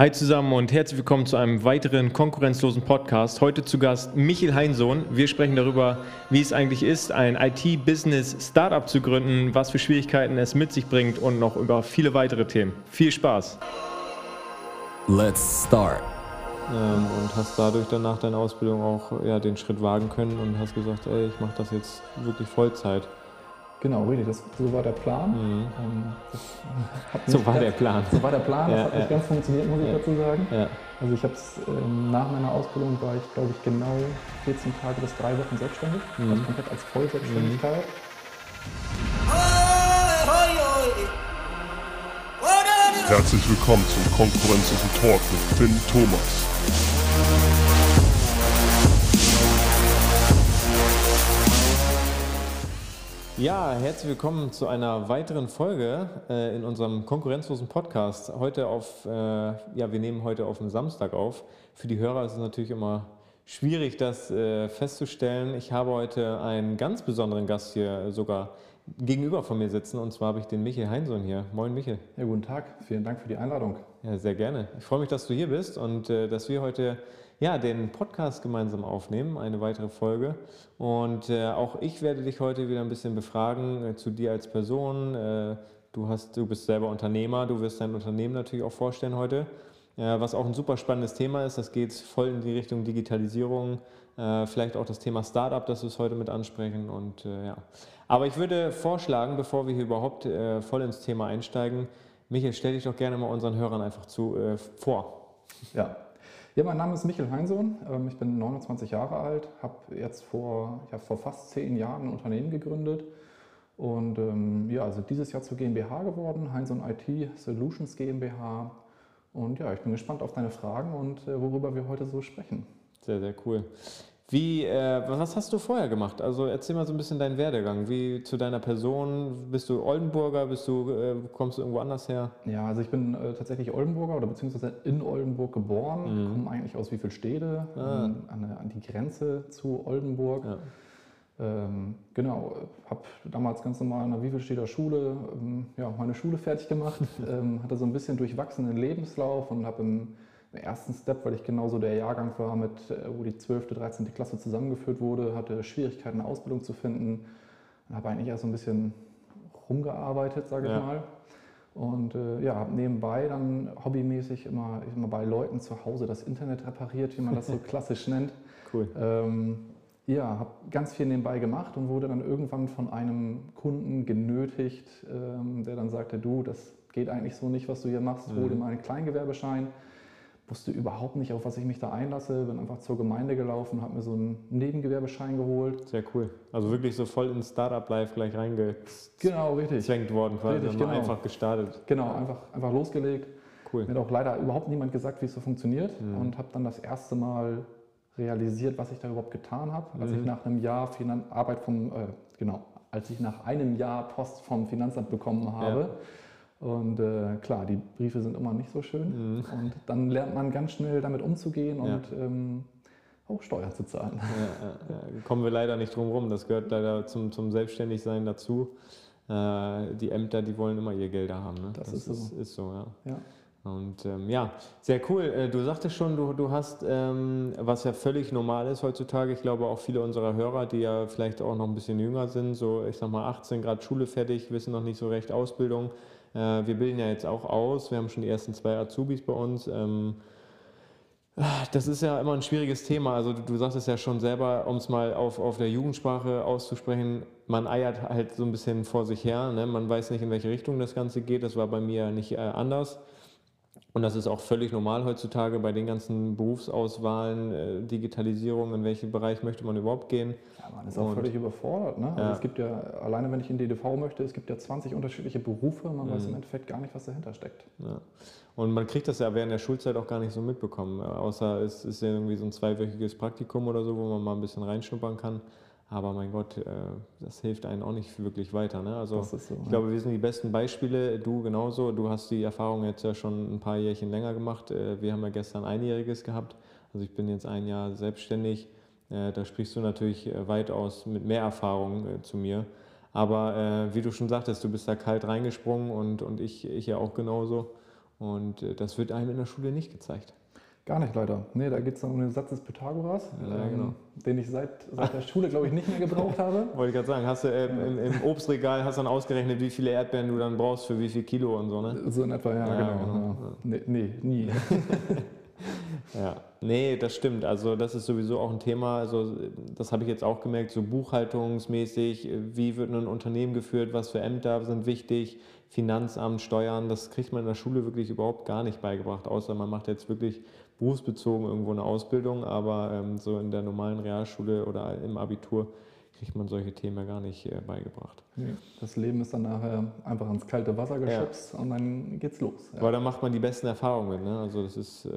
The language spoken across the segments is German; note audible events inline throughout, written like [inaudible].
Hi zusammen und herzlich willkommen zu einem weiteren konkurrenzlosen Podcast. Heute zu Gast Michael Heinsohn. Wir sprechen darüber, wie es eigentlich ist, ein IT-Business-Startup zu gründen, was für Schwierigkeiten es mit sich bringt und noch über viele weitere Themen. Viel Spaß! Let's start. Ähm, und hast dadurch dann nach deiner Ausbildung auch ja, den Schritt wagen können und hast gesagt, ey, ich mache das jetzt wirklich Vollzeit. Genau, richtig. Das, so war der Plan. Mhm. Ähm, so war der Plan. So war der Plan. Das Ja, hat ja. nicht ganz funktioniert, muss ich Ja. dazu sagen. Ja. Also ich habe es ähm, nach meiner Ausbildung war ich, glaube ich, genau 14 Tage bis drei Wochen selbstständig. Mhm. Also komplett als Vollselbstständigkeit. Herzlich willkommen zum konkurrenzlosen Talk mit Finn Thomas. Ja, herzlich willkommen zu einer weiteren Folge äh, in unserem konkurrenzlosen Podcast. Heute auf, äh, ja, wir nehmen heute auf den Samstag auf. Für die Hörer ist es natürlich immer schwierig, das äh, festzustellen. Ich habe heute einen ganz besonderen Gast hier sogar gegenüber von mir sitzen und zwar habe ich den Michael Heinsohn hier. Moin Michael. Ja, guten Tag. Vielen Dank für die Einladung. Ja, sehr gerne. Ich freue mich, dass du hier bist und äh, dass wir heute ja, den Podcast gemeinsam aufnehmen, eine weitere Folge. Und äh, auch ich werde dich heute wieder ein bisschen befragen äh, zu dir als Person. Äh, du, hast, du bist selber Unternehmer, du wirst dein Unternehmen natürlich auch vorstellen heute. Äh, was auch ein super spannendes Thema ist, das geht voll in die Richtung Digitalisierung, äh, vielleicht auch das Thema Startup, das wir es heute mit ansprechen. Und, äh, ja. Aber ich würde vorschlagen, bevor wir hier überhaupt voll ins Thema einsteigen, Michael, stell dich doch gerne mal unseren Hörern einfach zu, vor. Ja. Ja, mein Name ist Michael Heinsohn. Ähm, Ich bin 29 Jahre alt, habe jetzt vor, ja, vor fast zehn Jahren ein Unternehmen gegründet und ähm, ja, also dieses Jahr zur GmbH geworden, Heinsohn IT Solutions GmbH. Und ja, ich bin gespannt auf deine Fragen und äh, worüber wir heute so sprechen. Sehr, sehr cool. Wie, äh, was hast du vorher gemacht? Also erzähl mal so ein bisschen deinen Werdegang. Wie zu deiner Person? Bist du Oldenburger? Bist du, äh, kommst du irgendwo anders her? Ja, also ich bin äh, tatsächlich Oldenburger oder beziehungsweise in Oldenburg geboren, Mhm. komme eigentlich aus Wiefelstede, Ah. ähm, an, an die Grenze zu Oldenburg. Ja. Ähm, genau, habe damals ganz normal an der Wiefelsteder Schule ähm, ja, meine Schule fertig gemacht, [laughs] ähm, hatte so ein bisschen durchwachsenen Lebenslauf und habe im, im ersten Step, weil ich genauso der Jahrgang war, mit, äh, wo die 12., 13. Klasse zusammengeführt wurde, hatte Schwierigkeiten, eine Ausbildung zu finden und habe eigentlich erst so ein bisschen rumgearbeitet, sage ich Ja. mal. Und äh, ja, habe nebenbei dann hobbymäßig immer, immer bei Leuten zu Hause das Internet repariert, wie man das so [laughs] klassisch nennt. Cool. Ähm, ja, habe ganz viel nebenbei gemacht und wurde dann irgendwann von einem Kunden genötigt, ähm, der dann sagte, du, das geht eigentlich so nicht, was du hier machst, hol Mhm. dir mal einen Kleingewerbeschein. Wusste überhaupt nicht, auf was ich mich da einlasse, bin einfach zur Gemeinde gelaufen, habe mir so einen Nebengewerbeschein geholt. Sehr cool. Also wirklich so voll ins Startup-Life gleich reingezwängt Genau, richtig. worden, quasi. Richtig, und mal genau. einfach gestartet. Genau, einfach, einfach losgelegt. Cool. Mir hat auch leider überhaupt niemand gesagt, wie es so funktioniert Mhm. und habe dann das erste Mal realisiert, was ich da überhaupt getan habe, als Mhm. ich nach einem Jahr Finan Arbeit vom, äh, genau, als ich nach einem Jahr Post vom Finanzamt bekommen habe. Und äh, klar, die Briefe sind immer nicht so schön. Mhm. Und dann lernt man ganz schnell damit umzugehen Ja. und ähm, auch Steuern zu zahlen. Ja, ja. Kommen wir leider nicht drum rum. Das gehört leider zum, zum Selbstständigsein dazu. Äh, die Ämter, die wollen immer ihr Gelder haben. Ne? Das ist so. Ist, ist so, ja. Ja. Und ähm, ja, sehr cool. Äh, Du sagtest schon, du, du hast, ähm, was ja völlig normal ist heutzutage, ich glaube auch viele unserer Hörer, die ja vielleicht auch noch ein bisschen jünger sind, so ich sag mal 18 Grad Schule fertig, wissen noch nicht so recht Ausbildung. Äh, Wir bilden ja jetzt auch aus, wir haben schon die ersten zwei Azubis bei uns. Ähm, das ist ja immer ein schwieriges Thema. Also du, du sagst es ja schon selber, um es mal auf, auf der Jugendsprache auszusprechen, man eiert halt so ein bisschen vor sich her. Ne? Man weiß nicht, in welche Richtung das Ganze geht. Das war bei mir nicht äh, anders. Und das ist auch völlig normal heutzutage bei den ganzen Berufsauswahlen, äh, Digitalisierung, in welchen Bereich möchte man überhaupt gehen. Ja, man ist auch Und- völlig überfordert. Ne? Also Ja. es gibt ja, alleine wenn ich in die DV möchte, es gibt ja 20 unterschiedliche Berufe, man weiß Mhm. im Endeffekt gar nicht, was dahinter steckt. Ja. Und man kriegt das ja während der Schulzeit auch gar nicht so mitbekommen, äh, außer es ist ja irgendwie so ein zweiwöchiges Praktikum oder so, wo man mal ein bisschen reinschnuppern kann. Aber mein Gott, äh, das hilft einem auch nicht wirklich weiter. Ne? Also so, ich ja. glaube, wir sind die besten Beispiele. Du genauso. Du hast die Erfahrung jetzt ja schon ein paar Jährchen länger gemacht. Äh, Wir haben ja gestern einjähriges gehabt. Also ich bin jetzt ein Jahr selbstständig. Äh, Da sprichst du natürlich weitaus mit mehr Erfahrung zu mir. Aber wie du schon sagtest, du bist da kalt reingesprungen und, und ich, ich ja auch genauso. Und das wird einem in der Schule nicht gezeigt. Gar nicht leider. Nee, da geht es um den Satz des Pythagoras, Ja, ähm, genau. den ich seit, seit der Schule, glaube ich, nicht mehr gebraucht habe. [laughs] Wollte ich gerade sagen, hast du ähm, im, im Obstregal hast dann ausgerechnet, wie viele Erdbeeren du dann brauchst für wie viel Kilo und so, ne? So in etwa, ja, Ja, genau. genau. Ja. Nee, nee, nie. [laughs] Ja, nee, das stimmt. Also das ist sowieso auch ein Thema. Also das habe ich jetzt auch gemerkt, so buchhaltungsmäßig, wie wird ein Unternehmen geführt, was für Ämter sind wichtig, Finanzamt, Steuern, das kriegt man in der Schule wirklich überhaupt gar nicht beigebracht, außer man macht jetzt wirklich berufsbezogen irgendwo eine Ausbildung, aber ähm, so in der normalen Realschule oder im Abitur kriegt man solche Themen ja gar nicht äh, beigebracht. Nee, Das Leben ist dann nachher einfach ins kalte Wasser geschubst und dann geht's los. Ja. Aber da macht man die besten Erfahrungen mit. Ne? Also das ist äh,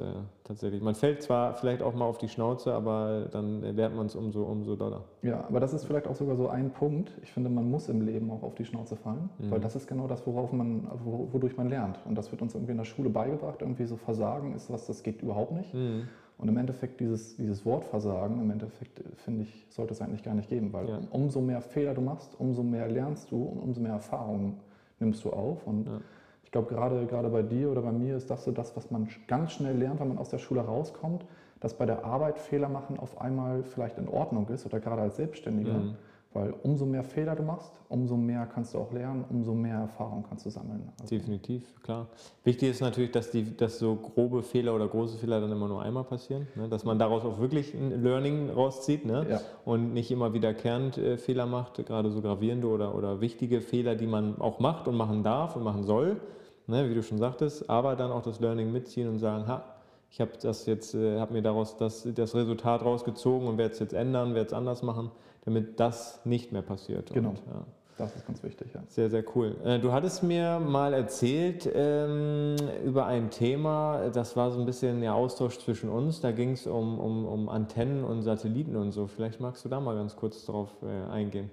tatsächlich, man fällt zwar vielleicht auch mal auf die Schnauze, aber dann lernt man es umso, umso doller. ja, aber das ist vielleicht auch sogar so ein Punkt. Ich finde, man muss im Leben auch auf die Schnauze fallen, Mhm. weil das ist genau das, worauf man, wo- wodurch man lernt. Und das wird uns irgendwie in der Schule beigebracht. Irgendwie so Versagen ist was, das geht überhaupt nicht. Mhm. Und im Endeffekt dieses, dieses Wort Versagen, im Endeffekt äh, finde ich, sollte es eigentlich gar nicht geben, weil Ja. umso mehr Fehler du machst, umso mehr lernst du und umso mehr Erfahrungen nimmst du auf. Und Ja. ich glaube, gerade, gerade bei dir oder bei mir ist das so das, was man ganz schnell lernt, wenn man aus der Schule rauskommt, dass bei der Arbeit Fehler machen auf einmal vielleicht in Ordnung ist oder gerade als Selbstständiger. Mhm. Weil umso mehr Fehler du machst, umso mehr kannst du auch lernen, umso mehr Erfahrung kannst du sammeln. Also, Definitiv, klar. Wichtig ist natürlich, dass, die, dass so grobe Fehler oder große Fehler dann immer nur einmal passieren. Ne? Dass man daraus auch wirklich ein Learning rauszieht ne? Ja. und nicht immer wiederkehrend äh, Fehler macht, gerade so gravierende oder, oder wichtige Fehler, die man auch macht und machen darf und machen soll, ne? wie du schon sagtest, aber dann auch das Learning mitziehen und sagen, ha, ich habe das jetzt, äh, habe mir daraus das, das Resultat rausgezogen und werde es jetzt ändern, werde es anders machen, damit das nicht mehr passiert. Genau. Und, ja. Das ist ganz wichtig, ja. Sehr, sehr cool. Äh, Du hattest mir mal erzählt ähm, über ein Thema, das war so ein bisschen der Austausch zwischen uns. Da ging es um, um, um Antennen und Satelliten und so. Vielleicht magst du da mal ganz kurz drauf äh, eingehen.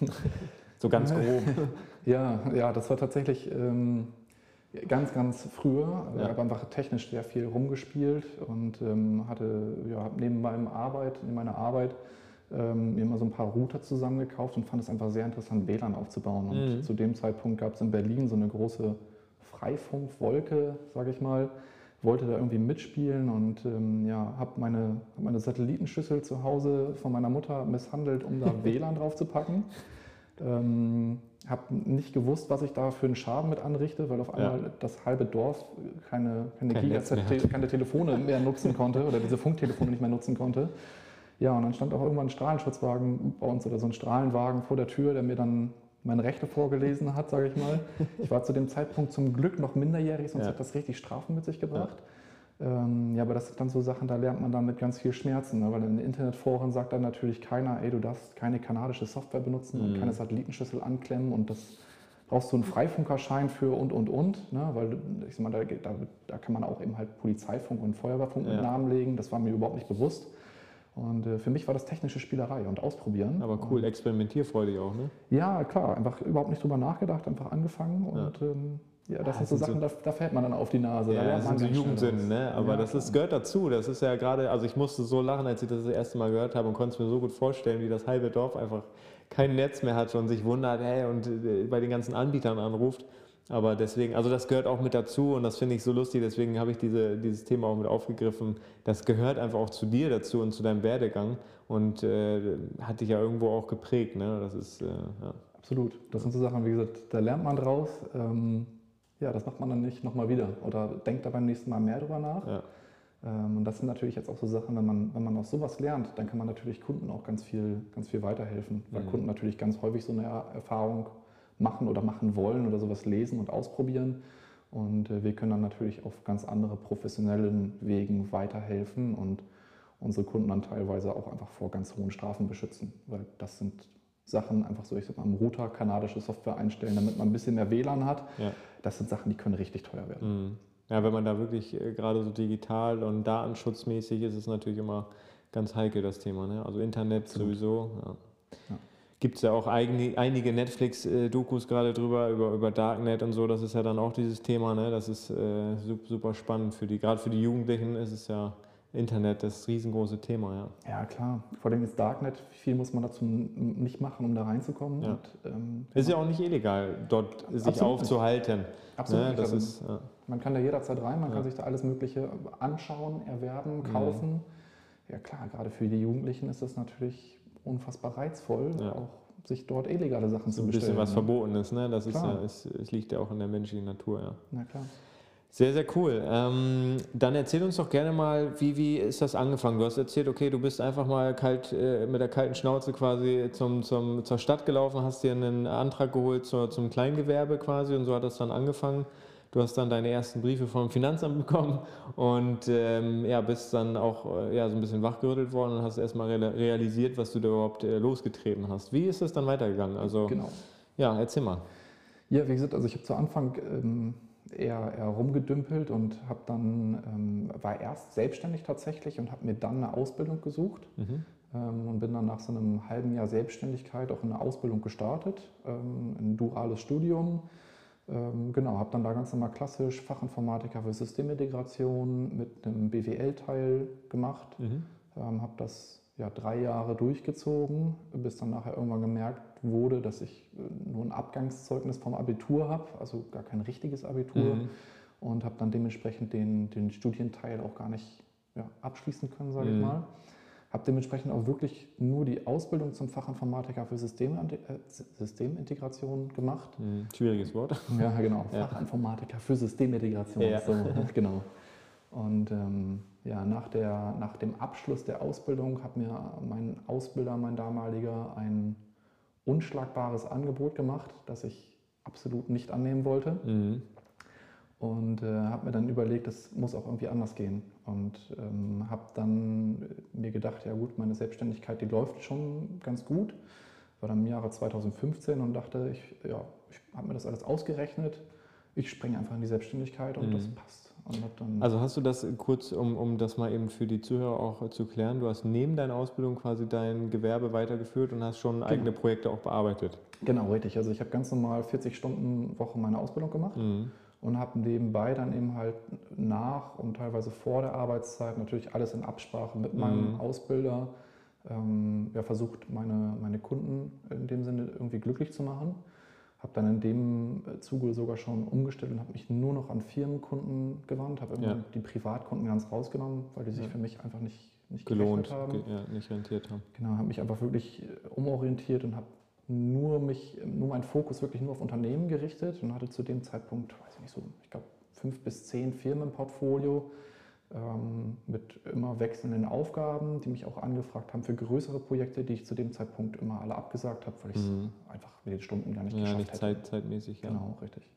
[laughs] so ganz grob. [laughs] Ja, ja, das war tatsächlich ähm, ganz, ganz früher. Ich Ja. habe einfach technisch sehr viel rumgespielt und ähm, hatte ja, neben meinem Arbeit, neben meiner Arbeit ähm, mir mal so ein paar Router zusammengekauft und fand es einfach sehr interessant, WLAN aufzubauen. Und Mhm. zu dem Zeitpunkt gab es in Berlin so eine große Freifunkwolke, sage ich mal. Wollte da irgendwie mitspielen und ähm, ja, habe meine, hab meine Satellitenschüssel zu Hause von meiner Mutter misshandelt, um da [laughs] WLAN drauf zu packen. Ähm, habe nicht gewusst, was ich da für einen Schaden mit anrichte, weil auf einmal das halbe Dorf keine, keine, Kein Gigaset- keine Telefone mehr nutzen konnte oder diese Funktelefone nicht mehr nutzen konnte. Ja, und dann stand auch irgendwann ein Strahlenschutzwagen bei uns oder so ein Strahlenwagen vor der Tür, der mir dann meine Rechte vorgelesen hat, sage ich mal. Ich war zu dem Zeitpunkt zum Glück noch minderjährig, sonst Ja. hat das richtig Strafen mit sich gebracht. Ähm, ja, aber das sind dann so Sachen, da lernt man dann mit ganz viel Schmerzen, ne? weil in den Internetforen sagt dann natürlich keiner, ey, du darfst keine kanadische Software benutzen und Mhm. keine Satellitenschüssel anklemmen und das brauchst du einen Freifunkerschein für und und und, ne? weil ich sag mal, da, da, da kann man auch eben halt Polizeifunk und Feuerwehrfunk mit Ja. Namen legen, das war mir überhaupt nicht bewusst. Und äh, für mich war das technische Spielerei und Ausprobieren. Aber cool, experimentierfreudig auch, ne? Ja, klar, einfach überhaupt nicht drüber nachgedacht, einfach angefangen und ähm, ja, das Ah, sind so Sachen, da, da fällt man dann auf die Nase. da Ja, lernt das sind so was. ne? Aber Ja, das ist, gehört dazu. Das ist ja gerade, also ich musste so lachen, als ich das das erste Mal gehört habe und konnte es mir so gut vorstellen, wie das halbe Dorf einfach kein Netz mehr hat und sich wundert, hey, und äh, bei den ganzen Anbietern anruft. Aber deswegen, also das gehört auch mit dazu und das finde ich so lustig, deswegen habe ich diese, dieses Thema auch mit aufgegriffen. Das gehört einfach auch zu dir dazu und zu deinem Werdegang und äh, hat dich ja irgendwo auch geprägt, ne? Das ist, äh, ja. Absolut. Das sind so Sachen, wie gesagt, da lernt man draus. Ähm, ja, das macht man dann nicht nochmal wieder oder denkt da beim nächsten Mal mehr drüber nach. ja. Ähm, und das sind natürlich jetzt auch so Sachen, wenn man, wenn man aus sowas lernt, dann kann man natürlich Kunden auch ganz viel, ganz viel weiterhelfen, weil Mhm. Kunden natürlich ganz häufig so eine Er- Erfahrung machen oder machen wollen oder sowas lesen und ausprobieren. Und äh, wir können dann natürlich auf ganz andere professionellen Wegen weiterhelfen und unsere Kunden dann teilweise auch einfach vor ganz hohen Strafen beschützen, weil das sind Sachen, einfach so, ich sag mal, am Router kanadische Software einstellen, damit man ein bisschen mehr WLAN hat. Ja. Das sind Sachen, die können richtig teuer werden. Mhm. Ja, wenn man da wirklich äh, gerade so digital und datenschutzmäßig ist es natürlich immer ganz heikel, das Thema. Ne? Also Internet Absolut. sowieso. Ja. Ja. Gibt es ja auch eigene, einige Netflix-Dokus gerade drüber, über, über Darknet und so. Das ist ja dann auch dieses Thema. Ne? Das ist äh, sup- super spannend. Für die, gerade für die Jugendlichen ist es ja Internet das riesengroße Thema. Ja. Ja, klar. Vor allem ist Darknet, viel muss man dazu nicht machen, um da reinzukommen. Ja. Und, ähm, Ist ja auch nicht illegal, dort sich Absolut nicht. aufzuhalten. Absolut Ne? nicht. Das Also, ist, ja. Man kann da jederzeit rein, man kann sich da alles Mögliche anschauen, erwerben, mhm. kaufen. Ja klar, gerade für die Jugendlichen ist das natürlich unfassbar reizvoll, ja. auch sich dort illegale Sachen zu bestellen. Ein bisschen was Verbotenes, ne? Das ist ja, es, es liegt ja auch in der menschlichen Natur, ja. Na klar. Sehr, sehr cool. Ähm, dann erzähl uns doch gerne mal, wie, wie ist das angefangen? Du hast erzählt, okay, du bist einfach mal kalt, äh, mit der kalten Schnauze quasi zum, zum, zur Stadt gelaufen, hast dir einen Antrag geholt zur, zum Kleingewerbe quasi und so hat das dann angefangen. Du hast dann deine ersten Briefe vom Finanzamt bekommen und ähm, ja, bist dann auch äh, ja, so ein bisschen wachgerüttelt worden und hast erstmal realisiert, was du da überhaupt äh, losgetreten hast. Wie ist es dann weitergegangen? Also, genau. Ja, erzähl mal. Ja, wie gesagt, also ich habe zu Anfang ähm, eher, eher rumgedümpelt und habe dann, ähm, war erst selbstständig tatsächlich und habe mir dann eine Ausbildung gesucht mhm. ähm, und bin dann nach so einem halben Jahr Selbstständigkeit auch in eine Ausbildung gestartet, ähm, ein duales Studium. Ähm, genau, habe dann da ganz normal klassisch Fachinformatiker für Systemintegration mit einem BWL-Teil gemacht, mhm. Ähm, habe das ja, drei Jahre durchgezogen, bis dann nachher irgendwann gemerkt wurde, dass ich äh, nur ein Abgangszeugnis vom Abitur habe, also gar kein richtiges Abitur. Mhm. Und habe dann dementsprechend den, den Studienteil auch gar nicht ja, abschließen können, sage mhm. ich mal. Habe dementsprechend auch wirklich nur die Ausbildung zum Fachinformatiker für äh, Systemintegration gemacht. Mhm. Schwieriges Wort. Ja, genau. Ja. Fachinformatiker für Systemintegration. Ja. So, [laughs] genau. Und ähm, ja, nach, der, nach dem Abschluss der Ausbildung hat mir mein Ausbilder, mein damaliger, ein unschlagbares Angebot gemacht, das ich absolut nicht annehmen wollte. Mhm. Und äh, habe mir dann überlegt, das muss auch irgendwie anders gehen. Und ähm, habe dann mir gedacht, ja gut, meine Selbstständigkeit, die läuft schon ganz gut. War dann im Jahre 2015 und dachte, ich, ja, ich habe mir das alles ausgerechnet. Ich springe einfach in die Selbstständigkeit und mhm. das passt also hast du das kurz, um, um das mal eben für die Zuhörer auch zu klären, du hast neben deiner Ausbildung quasi dein Gewerbe weitergeführt und hast schon genau. eigene Projekte auch bearbeitet? Genau, richtig. Also ich habe ganz normal 40 Stunden Woche meine Ausbildung gemacht. Mhm und habe nebenbei dann eben halt nach und teilweise vor der Arbeitszeit natürlich alles in Absprache mit meinem mhm. Ausbilder ähm, ja, versucht, meine, meine Kunden in dem Sinne irgendwie glücklich zu machen. Habe dann in dem Zuge sogar schon umgestellt und habe mich nur noch an Firmenkunden gewandt, habe ja. die Privatkunden ganz rausgenommen, weil die sich ja. für mich einfach nicht, nicht gelohnt haben. ja, nicht rentiert haben. Genau, habe mich einfach wirklich umorientiert und habe nur mich, nur meinen Fokus wirklich nur auf Unternehmen gerichtet und hatte zu dem Zeitpunkt, weiß ich nicht so, ich glaube fünf bis zehn Firmen im Portfolio ähm, mit immer wechselnden Aufgaben, die mich auch angefragt haben für größere Projekte, die ich zu dem Zeitpunkt immer alle abgesagt habe, weil ich es mhm. einfach mit den Stunden gar nicht ja, geschafft nicht hätte. Zeit, zeitmäßig, ja. Genau, richtig.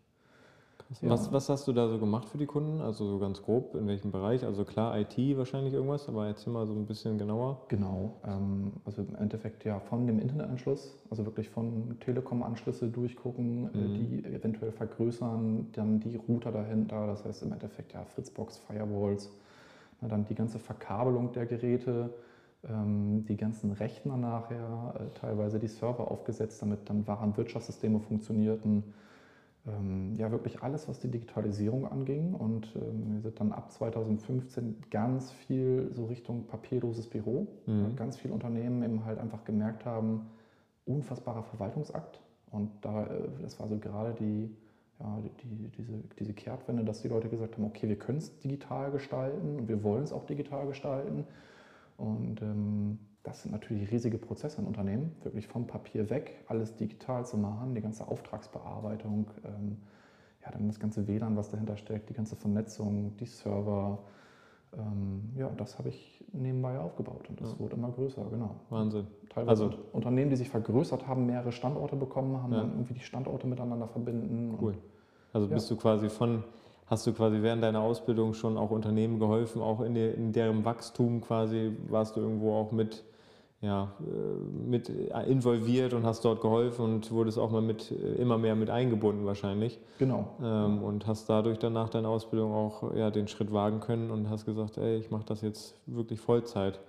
Ja. Was, was hast du da so gemacht für die Kunden? Also so ganz grob, in welchem Bereich? Also klar, IT wahrscheinlich irgendwas, aber erzähl mal so ein bisschen genauer. Genau, ähm, also im Endeffekt ja von dem Internetanschluss, also wirklich von Telekom-Anschlüsse durchgucken, äh, mhm. die eventuell vergrößern, dann die Router dahinter, das heißt im Endeffekt ja Fritzbox, Firewalls, na, dann die ganze Verkabelung der Geräte, ähm, die ganzen Rechner nachher, äh, teilweise die Server aufgesetzt, damit dann Warenwirtschaftssysteme funktionierten ja wirklich alles, was die Digitalisierung anging. Und ähm, wir sind dann ab 2015 ganz viel so Richtung papierloses Büro. Mhm. Ganz viele Unternehmen eben halt einfach gemerkt haben, unfassbarer Verwaltungsakt. Und da, äh, das war so gerade die, ja, die, diese, diese Kehrtwende, dass die Leute gesagt haben, okay, wir können es digital gestalten und wir wollen es auch digital gestalten. Und ähm, das sind natürlich riesige Prozesse in Unternehmen, wirklich vom Papier weg, alles digital zu machen, die ganze Auftragsbearbeitung, ähm, ja, dann das ganze WLAN, was dahinter steckt, die ganze Vernetzung, die Server. Ähm, ja, das habe ich nebenbei aufgebaut und das ja. wurde immer größer, genau. Wahnsinn. Teilweise also, Unternehmen, die sich vergrößert haben, mehrere Standorte bekommen haben, ja. dann irgendwie die Standorte miteinander verbinden. Cool. also bist du quasi von hast du quasi während deiner Ausbildung schon auch Unternehmen geholfen, auch in, der, in deren Wachstum quasi warst du irgendwo auch mit ja, äh, mit äh, involviert und hast dort geholfen und wurdest auch mal mit äh, immer mehr mit eingebunden wahrscheinlich. Genau. Ähm, und hast dadurch dann nach deiner Ausbildung auch ja, den Schritt wagen können und hast gesagt, ey, ich mache das jetzt wirklich Vollzeit.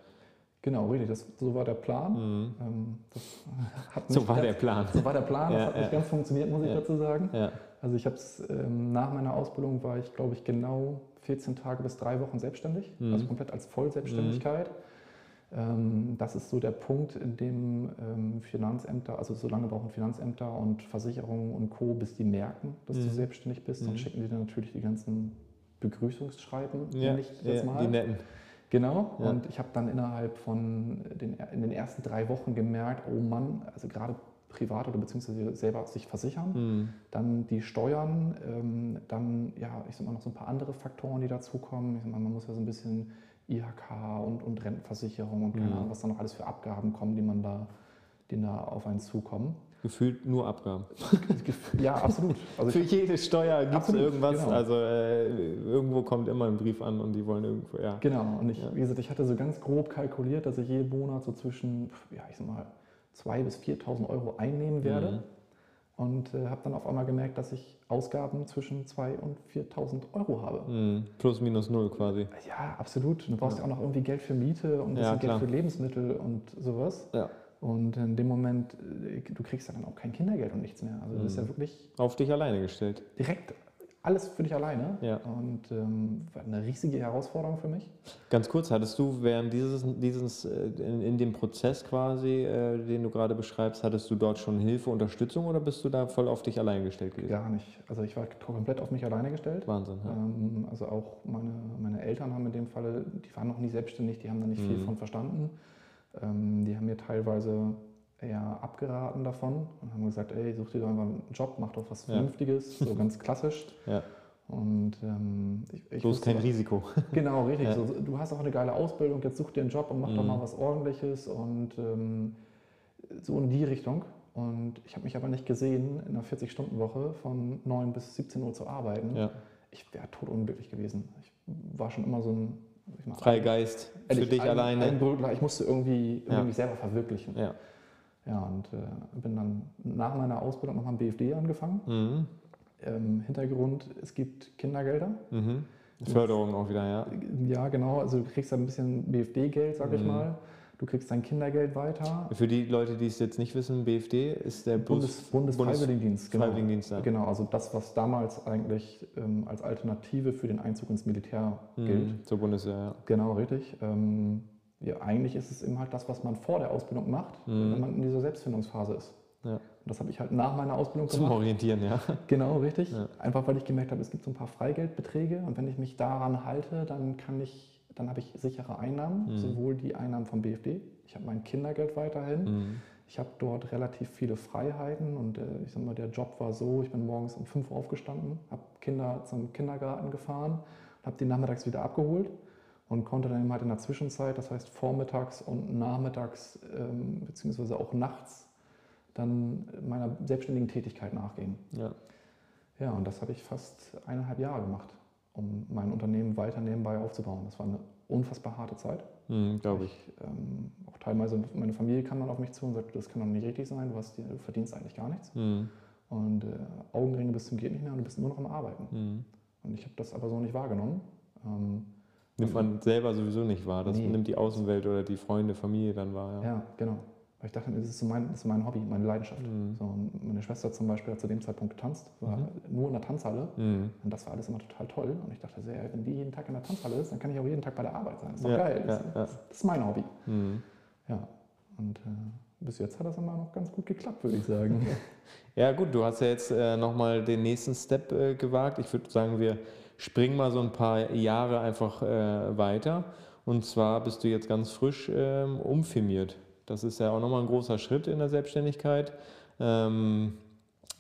Genau, richtig. Das, so war der Plan. Mhm. Ähm, [laughs] so war ganz, der Plan. So war der Plan. Das ja, hat nicht ganz funktioniert, muss ich dazu sagen. Also ich habe es ähm, nach meiner Ausbildung war ich, glaube ich, genau 14 Tage bis drei Wochen selbstständig, mhm. also komplett als Vollselbstständigkeit. Mhm das ist so der Punkt, in dem ähm, Finanzämter, also so lange brauchen Finanzämter und Versicherungen und Co., bis die merken, dass Mhm. du selbstständig bist. Dann Mhm. schicken die dir natürlich die ganzen Begrüßungsschreiben, Ja, ich das ja, mal. die netten. Genau, Ja. und ich habe dann innerhalb von den, in den ersten drei Wochen gemerkt, oh Mann, also gerade privat oder beziehungsweise selber sich versichern, Mhm. dann die Steuern, ähm, dann ja, ich sag mal noch so ein paar andere Faktoren, die dazukommen. Ich sag mal, man muss ja so ein bisschen IHK und, und Rentenversicherung und keine Mhm. Ahnung, was da noch alles für Abgaben kommen, die man da, die da auf einen zukommen. Gefühlt nur Abgaben. Ja, absolut. Also Für jede Steuer gibt es irgendwas. genau. Also äh, irgendwo kommt immer ein Brief an und die wollen irgendwo, ja. genau, und ich, Ja. wie gesagt, ich hatte so ganz grob kalkuliert, dass ich jeden Monat so zwischen, ja, ich sag mal, 2.000 bis 4.000 Euro einnehmen werde. Mhm. Und äh, habe dann auf einmal gemerkt, dass ich Ausgaben zwischen 2.000 und 4.000 Euro habe. Mhm. Plus minus null quasi. Ja, absolut. Du brauchst ja. Ja. auch noch irgendwie Geld für Miete und Ja, Geld klar. für Lebensmittel und sowas. Ja. Und in dem Moment, äh, du kriegst ja dann auch kein Kindergeld und nichts mehr. Also du bist ja Mhm. wirklich Auf dich alleine gestellt. direkt alles für dich alleine. Ja. Und ähm, war eine riesige Herausforderung für mich. Ganz kurz, hattest du während dieses, dieses äh, in, in dem Prozess quasi, äh, den du gerade beschreibst, hattest du dort schon Hilfe, Unterstützung oder bist du da voll auf dich allein gestellt gewesen? Gar nicht. Also ich war komplett auf mich alleine gestellt. Wahnsinn. Ja. Ähm, also auch meine, meine Eltern haben in dem Falle, die waren noch nie selbstständig, die haben da nicht viel Mhm. von verstanden. Ähm, die haben mir teilweise eher abgeraten davon und haben gesagt, ey, such dir doch einfach einen Job, mach doch was Ja. Vernünftiges, so [laughs] ganz klassisch. Ja. Und ähm, ich, ich kein Risiko. [laughs] Genau, richtig. Ja. So, du hast auch eine geile Ausbildung, jetzt such dir einen Job und mach doch Mhm. mal was Ordentliches und ähm, so in die Richtung. Und ich habe mich aber nicht gesehen, in einer 40-Stunden-Woche von 9 bis 17 Uhr zu arbeiten. Ja. Ich wäre totunglücklich gewesen. Ich war schon immer so ein Freigeist für dich ein, alleine. Ein Brötler. Ich musste irgendwie, irgendwie Ja. mich selber verwirklichen. ja. Ja, und äh, bin dann nach meiner Ausbildung nochmal am BFD angefangen. Mhm. Ähm, Hintergrund, es gibt Kindergelder. Mhm. Förderung auch wieder, ja. Ja, genau. Also du kriegst ein bisschen BFD-Geld, sag ich Mhm. mal. Du kriegst dein Kindergeld weiter. Für die Leute, die es jetzt nicht wissen, BFD ist der Bundes, Bundes, Bundesfreiwilligendienst, genau. Freiwilligendienst, ja. Genau, also das, was damals eigentlich ähm, als Alternative für den Einzug ins Militär gilt. Mhm. Zur Bundeswehr, ja. Genau, richtig. Ähm, ja, eigentlich ist es eben halt das, was man vor der Ausbildung macht, Mhm. wenn man in dieser Selbstfindungsphase ist. Ja. Und das habe ich halt nach meiner Ausbildung Zum gemacht. Orientieren, ja. Genau, richtig. Ja. Einfach weil ich gemerkt habe, es gibt so ein paar Freigeldbeträge und wenn ich mich daran halte, dann kann ich, dann habe ich sichere Einnahmen, Mhm. sowohl die Einnahmen vom BFD, ich habe mein Kindergeld weiterhin, Mhm. ich habe dort relativ viele Freiheiten und äh, ich sag mal, der Job war so, ich bin morgens um 5 Uhr aufgestanden, habe Kinder zum Kindergarten gefahren, habe die nachmittags wieder abgeholt und konnte dann eben halt in der Zwischenzeit, das heißt vormittags und nachmittags ähm, beziehungsweise auch nachts, dann meiner selbstständigen Tätigkeit nachgehen. ja. Ja, und das habe ich fast eineinhalb Jahre gemacht, um mein Unternehmen weiter nebenbei aufzubauen. Das war eine unfassbar harte Zeit. Mhm, Glaube ich. ähm, auch teilweise, meine Familie kam dann auf mich zu und sagte, das kann doch nicht richtig sein, du, hast, du verdienst eigentlich gar nichts. Mhm. Und äh, Augenringe bis zum geht nicht mehr und du bist nur noch am Arbeiten. Mhm. Und ich habe das aber so nicht wahrgenommen. Ähm, Nimmt man selber sowieso nicht wahr. Das Nee. nimmt die Außenwelt oder die Freunde, Familie dann wahr. Ja. ja. genau. Weil ich dachte, das ist so mein, das ist mein Hobby, meine Leidenschaft. Mhm. So, meine Schwester zum Beispiel hat zu dem Zeitpunkt getanzt, war Mhm. nur in der Tanzhalle. Mhm. Und das war alles immer total toll. Und ich dachte, sehr, wenn die jeden Tag in der Tanzhalle ist, dann kann ich auch jeden Tag bei der Arbeit sein. Das ist doch Ja, geil. Das, ja, ja. das ist mein Hobby. Mhm. Ja. Und äh, bis jetzt hat das immer noch ganz gut geklappt, würde ich sagen. [laughs] Ja gut, du hast ja jetzt äh, nochmal den nächsten Step äh, gewagt. Ich würde sagen, wir springen mal so ein paar Jahre einfach äh, weiter. Und zwar bist du jetzt ganz frisch ähm, umfirmiert. Das ist ja auch nochmal ein großer Schritt in der Selbstständigkeit. Ähm,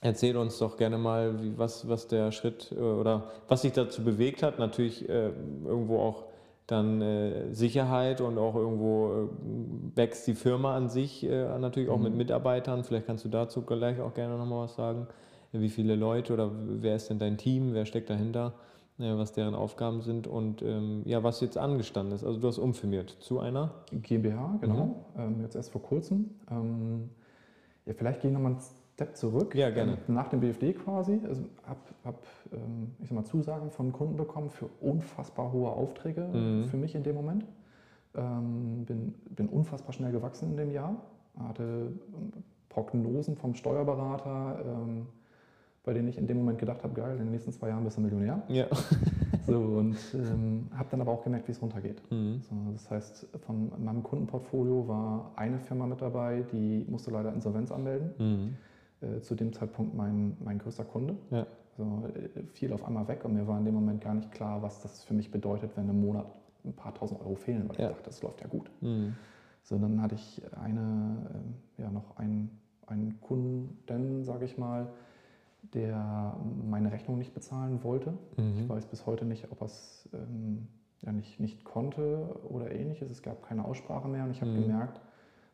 erzähl uns doch gerne mal, wie, was, was der Schritt äh, oder was dich dazu bewegt hat. Natürlich äh, irgendwo auch dann äh, Sicherheit und auch irgendwo äh, wächst die Firma an sich äh, natürlich auch mit Mhm. Mitarbeitern. Vielleicht kannst du dazu gleich auch gerne nochmal was sagen. Wie viele Leute oder wer ist denn dein Team? Wer steckt dahinter? Äh, was deren Aufgaben sind und ähm, ja, was jetzt angestanden ist. Also du hast umfirmiert zu einer. GmbH, genau. Ähm, jetzt erst vor kurzem. Ähm, ja, vielleicht gehe ich nochmal einen Step zurück. Ja, gerne. Ähm, nach dem BFD quasi. Also habe hab, ähm, ich sag mal, Zusagen von Kunden bekommen für unfassbar hohe Aufträge Mhm. für mich in dem Moment. Ähm, bin, bin unfassbar schnell gewachsen in dem Jahr. Hatte Prognosen vom Steuerberater, bei denen ich in dem Moment gedacht habe, geil, in den nächsten zwei Jahren bist du Millionär. Ja. [laughs] so, und ähm, habe dann aber auch gemerkt, wie es runtergeht. Mhm. So, das heißt, von meinem Kundenportfolio war eine Firma mit dabei, die musste leider Insolvenz anmelden. Mhm. Äh, zu dem Zeitpunkt mein, mein größter Kunde. Ja. So, äh, fiel auf einmal weg und mir war in dem Moment gar nicht klar, was das für mich bedeutet, wenn im Monat ein paar tausend Euro fehlen, weil Ja. ich dachte, das läuft ja gut. Mhm. So, dann hatte ich eine, ähm, ja, noch einen, einen Kunden, sage ich mal, der meine Rechnung nicht bezahlen wollte. Ich Mhm. weiß bis heute nicht, ob er es ähm, ja, nicht, nicht konnte oder ähnliches. Es gab keine Aussprache mehr und ich habe Mhm. gemerkt,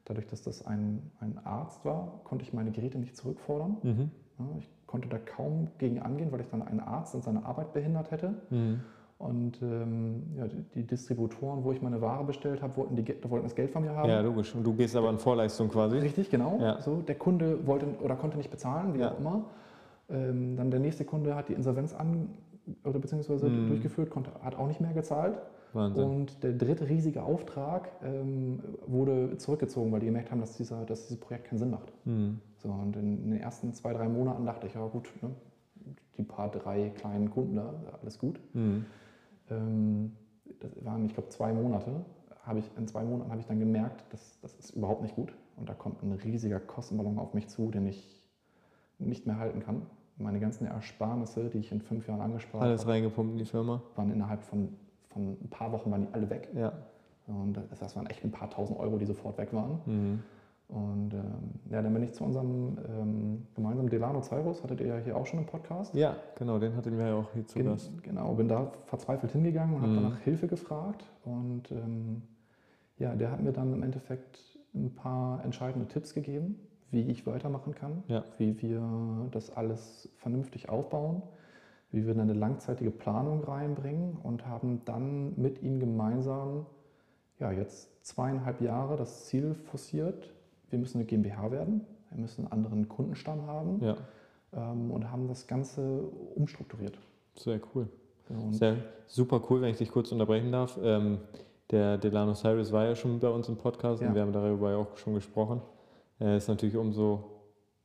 dadurch, dass das ein, ein Arzt war, konnte ich meine Geräte nicht zurückfordern. Mhm. Ja, ich konnte da kaum gegen angehen, weil ich dann einen Arzt in seiner Arbeit behindert hätte. Mhm. Und ähm, ja, die- Distributoren, wo ich meine Ware bestellt habe, wollten, die, wollten das Geld von mir haben. Ja, logisch. Und du gehst aber in Vorleistung quasi. Richtig, genau. Ja. So, der Kunde wollte oder konnte nicht bezahlen, wie Ja. auch immer. Ähm, dann der nächste Kunde hat die Insolvenz an oder beziehungsweise Mhm. durchgeführt, konnte, hat auch nicht mehr gezahlt. Wahnsinn. Und der dritte riesige Auftrag ähm, wurde zurückgezogen, weil die gemerkt haben, dass, dieser, dass dieses Projekt keinen Sinn macht. Mhm. So, und in, den ersten zwei, drei Monaten dachte ich, ja gut, ne, die paar drei kleinen Kunden da, alles gut. Mhm. Ähm, das waren, ich glaube, zwei Monate. Habe ich, in zwei Monaten habe ich dann gemerkt, dass das ist überhaupt nicht gut. Und da kommt ein riesiger Kostenballon auf mich zu, den ich nicht mehr halten kann. Meine ganzen Ersparnisse, die ich in fünf Jahren angespart Alles habe, reingepumpt in die Firma. waren innerhalb von, von ein paar Wochen waren die alle weg. Ja. Und das, waren echt ein paar tausend Euro, die sofort weg waren. Mhm. Und ähm, ja, dann bin ich zu unserem ähm, gemeinsamen Delano Cyrus, hattet ihr ja hier auch schon im Podcast. Ja, genau, den hatten wir ja auch hier zu Gen- Gast. Genau, bin da verzweifelt hingegangen und habe Mhm. danach Hilfe gefragt. Und ähm, ja, der hat mir dann im Endeffekt ein paar entscheidende Tipps gegeben, wie ich weitermachen kann, Ja. wie wir das alles vernünftig aufbauen, wie wir eine langzeitige Planung reinbringen und haben dann mit ihm gemeinsam ja, jetzt zweieinhalb Jahre das Ziel forciert. Wir müssen eine GmbH werden, wir müssen einen anderen Kundenstamm haben Ja, ähm, und haben das Ganze umstrukturiert. sehr cool. Und Sehr super cool, wenn ich dich kurz unterbrechen darf. Ähm, der Delano Cyrus war ja schon bei uns im Podcast Ja. und wir haben darüber ja auch schon gesprochen. Es ist natürlich umso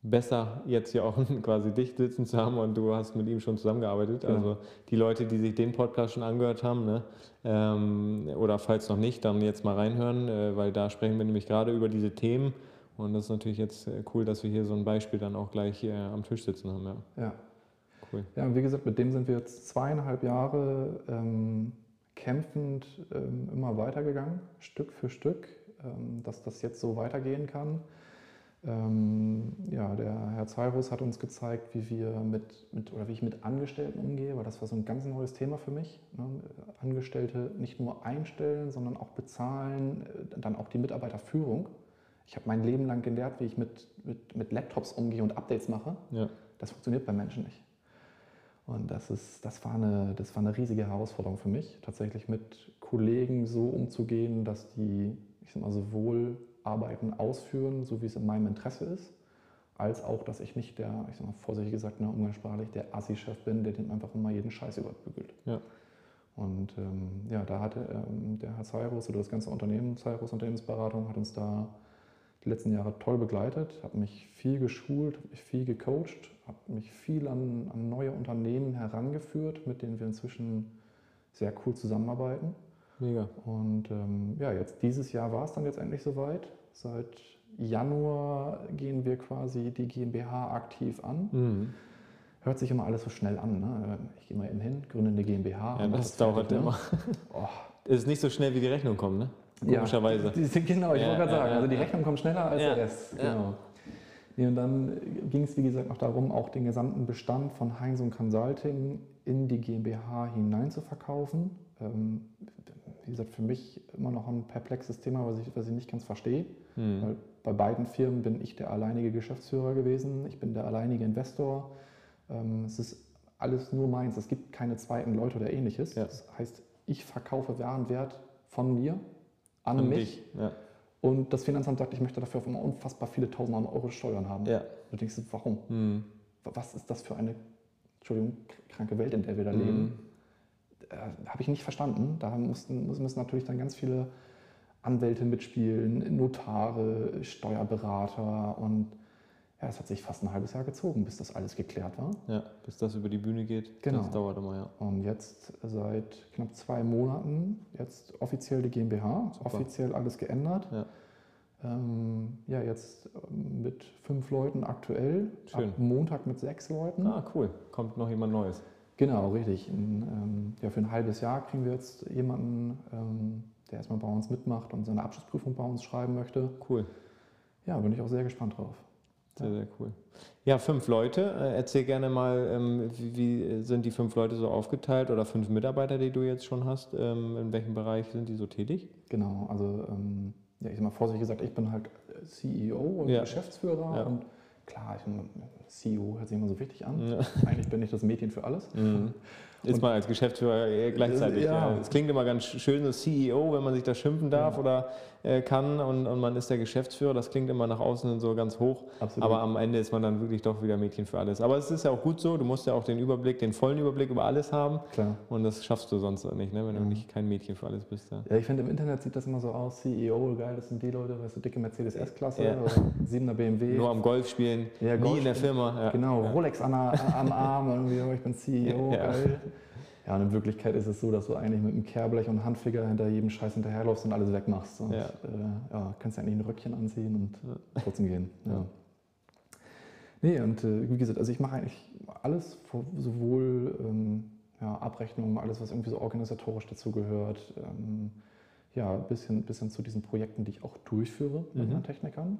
besser, jetzt hier auch [laughs] quasi dich sitzen zu haben und du hast mit ihm schon zusammengearbeitet. Genau. Also die Leute, die sich den Podcast schon angehört haben, ne, ähm, oder falls noch nicht, dann jetzt mal reinhören, äh, weil da sprechen wir nämlich gerade über diese Themen. Und das ist natürlich jetzt äh, cool, dass wir hier so ein Beispiel dann auch gleich hier am Tisch sitzen haben. Ja, ja. cool. Ja, und wie gesagt, mit dem sind wir jetzt zweieinhalb Jahre ähm, kämpfend ähm, immer weitergegangen, Stück für Stück, ähm, dass das jetzt so weitergehen kann. Ähm, ja, der Herr Zairus hat uns gezeigt, wie wir mit, mit oder wie ich mit Angestellten umgehe, weil das war so ein ganz neues Thema für mich. Ne? Angestellte nicht nur einstellen, sondern auch bezahlen, äh, dann auch die Mitarbeiterführung. Ich habe mein Leben lang gelernt, wie ich mit, mit, mit Laptops umgehe und Updates mache. Ja, Das funktioniert bei Menschen nicht. Und das, ist, das, war eine, das war eine riesige Herausforderung für mich, tatsächlich mit Kollegen so umzugehen, dass die, ich sag mal, sowohl Arbeiten ausführen, so wie es in meinem Interesse ist, als auch, dass ich nicht der, ich sag mal, vorsichtig gesagt, ne, umgangssprachlich, der Assi-Chef bin, der dem einfach immer jeden Scheiß überbügelt. Ja. Und ähm, ja, da hatte ähm, der Herr Cyrus oder das ganze Unternehmen, Cyrus Unternehmensberatung, hat uns da die letzten Jahre toll begleitet, hat mich viel geschult, hat mich viel gecoacht, hat mich viel an, an neue Unternehmen herangeführt, mit denen wir inzwischen sehr cool zusammenarbeiten. Mega. Und ähm, ja, jetzt dieses Jahr war es dann jetzt endlich soweit. Seit Januar gehen wir quasi die GmbH aktiv an. Mhm. Hört sich immer alles so schnell an. Ne? Ich gehe mal eben hin, gründe eine GmbH. Ja, das ist dauert fertig, ne? immer. [laughs] Oh, Ist nicht so schnell, wie die Rechnung kommt, ne? Ja, Komischerweise. sind- genau, ich Ja, wollte gerade ja, sagen. ja, also die ja. Rechnung kommt schneller als Ja, der Rest. ja. Genau. Nee, und dann ging es, wie gesagt, noch darum, auch den gesamten Bestand von Heinz und Consulting in die GmbH hinein zu verkaufen. Ähm, wie gesagt, für mich immer noch ein perplexes Thema, was ich, was ich nicht ganz verstehe. Mhm. Weil bei beiden Firmen bin ich der alleinige Geschäftsführer gewesen, ich bin der alleinige Investor. Ähm, es ist alles nur meins, es gibt keine zweiten Leute oder ähnliches. Ja. Das heißt, ich verkaufe Warenwert von mir an, An mich. Ja. und das Finanzamt sagt, ich möchte dafür auf einmal unfassbar viele tausend Euro Steuern haben. Ja. Du denkst, warum? Mhm. Was ist das für eine, Entschuldigung, kranke Welt, in der wir da Mhm. leben? Äh, Habe ich nicht verstanden. Da mussten, müssen natürlich dann ganz viele Anwälte mitspielen, Notare, Steuerberater und ja, es hat sich fast ein halbes Jahr gezogen, bis das alles geklärt war. Ja, bis das über die Bühne geht, Genau. das dauert immer, ja. Und jetzt seit knapp zwei Monaten, jetzt offiziell die GmbH, Super. offiziell alles geändert. Ja. Ähm, ja, jetzt ähm, mit fünf Leuten aktuell, Schön. ab Montag mit sechs Leuten. Ah, cool. Kommt noch jemand Neues. Genau, richtig. In, ähm, ja, für ein halbes Jahr kriegen wir jetzt jemanden, ähm, der erstmal bei uns mitmacht und seine Abschlussprüfung bei uns schreiben möchte. Cool. Ja, bin ich auch sehr gespannt drauf. Sehr, sehr cool. Ja, fünf Leute. Äh, Erzähl gerne mal, ähm, wie, sind die fünf Leute so aufgeteilt oder fünf Mitarbeiter, die du jetzt schon hast? Ähm, In welchem Bereich sind die so tätig? Genau, also ähm, ja, ich sag mal vorsichtig gesagt, ich bin halt CEO und Ja. Geschäftsführer Ja. und klar, ich, mein, CEO hört sich immer so wichtig an. Ja. Eigentlich bin ich das Mädchen für alles. Mhm. Ist man als Geschäftsführer äh, gleichzeitig. Ja. Ja. Es klingt immer ganz schön, so CEO, wenn man sich da schimpfen darf Ja. oder äh, kann und, und man ist der Geschäftsführer. Das klingt immer nach außen so ganz hoch. Absolut. Aber am Ende ist man dann wirklich doch wieder Mädchen für alles. Aber es ist ja auch gut so, du musst ja auch den Überblick, den vollen Überblick über alles haben. Klar. Und das schaffst du sonst nicht, ne? wenn du Ja. nicht kein Mädchen für alles bist. Ja. Ja, ich finde im Internet sieht das immer so aus, CEO, geil, das sind die Leute, weißt du, dicke Mercedes S-Klasse Ja. oder 7er BMW. Nur am Golf spielen, Ja, nie Golf in der. Firma. Ja. Genau, Ja. Rolex an am Arm, irgendwie, oh, ich bin CEO, Ja. geil. Ja, und in Wirklichkeit ist es so, dass du eigentlich mit einem Kehrblech und Handfinger hinter jedem Scheiß hinterherläufst und alles wegmachst. Und Ja. äh, ja, kannst ja eigentlich ein Röckchen anziehen und trotzdem gehen. [laughs] Ja. Nee, und äh, wie gesagt, also ich mache eigentlich alles, sowohl ähm, ja, Abrechnungen, alles, was irgendwie so organisatorisch dazugehört, ähm, ja, bis hin, bis hin zu diesen Projekten, die ich auch durchführe mit Mhm. meinen Technikern.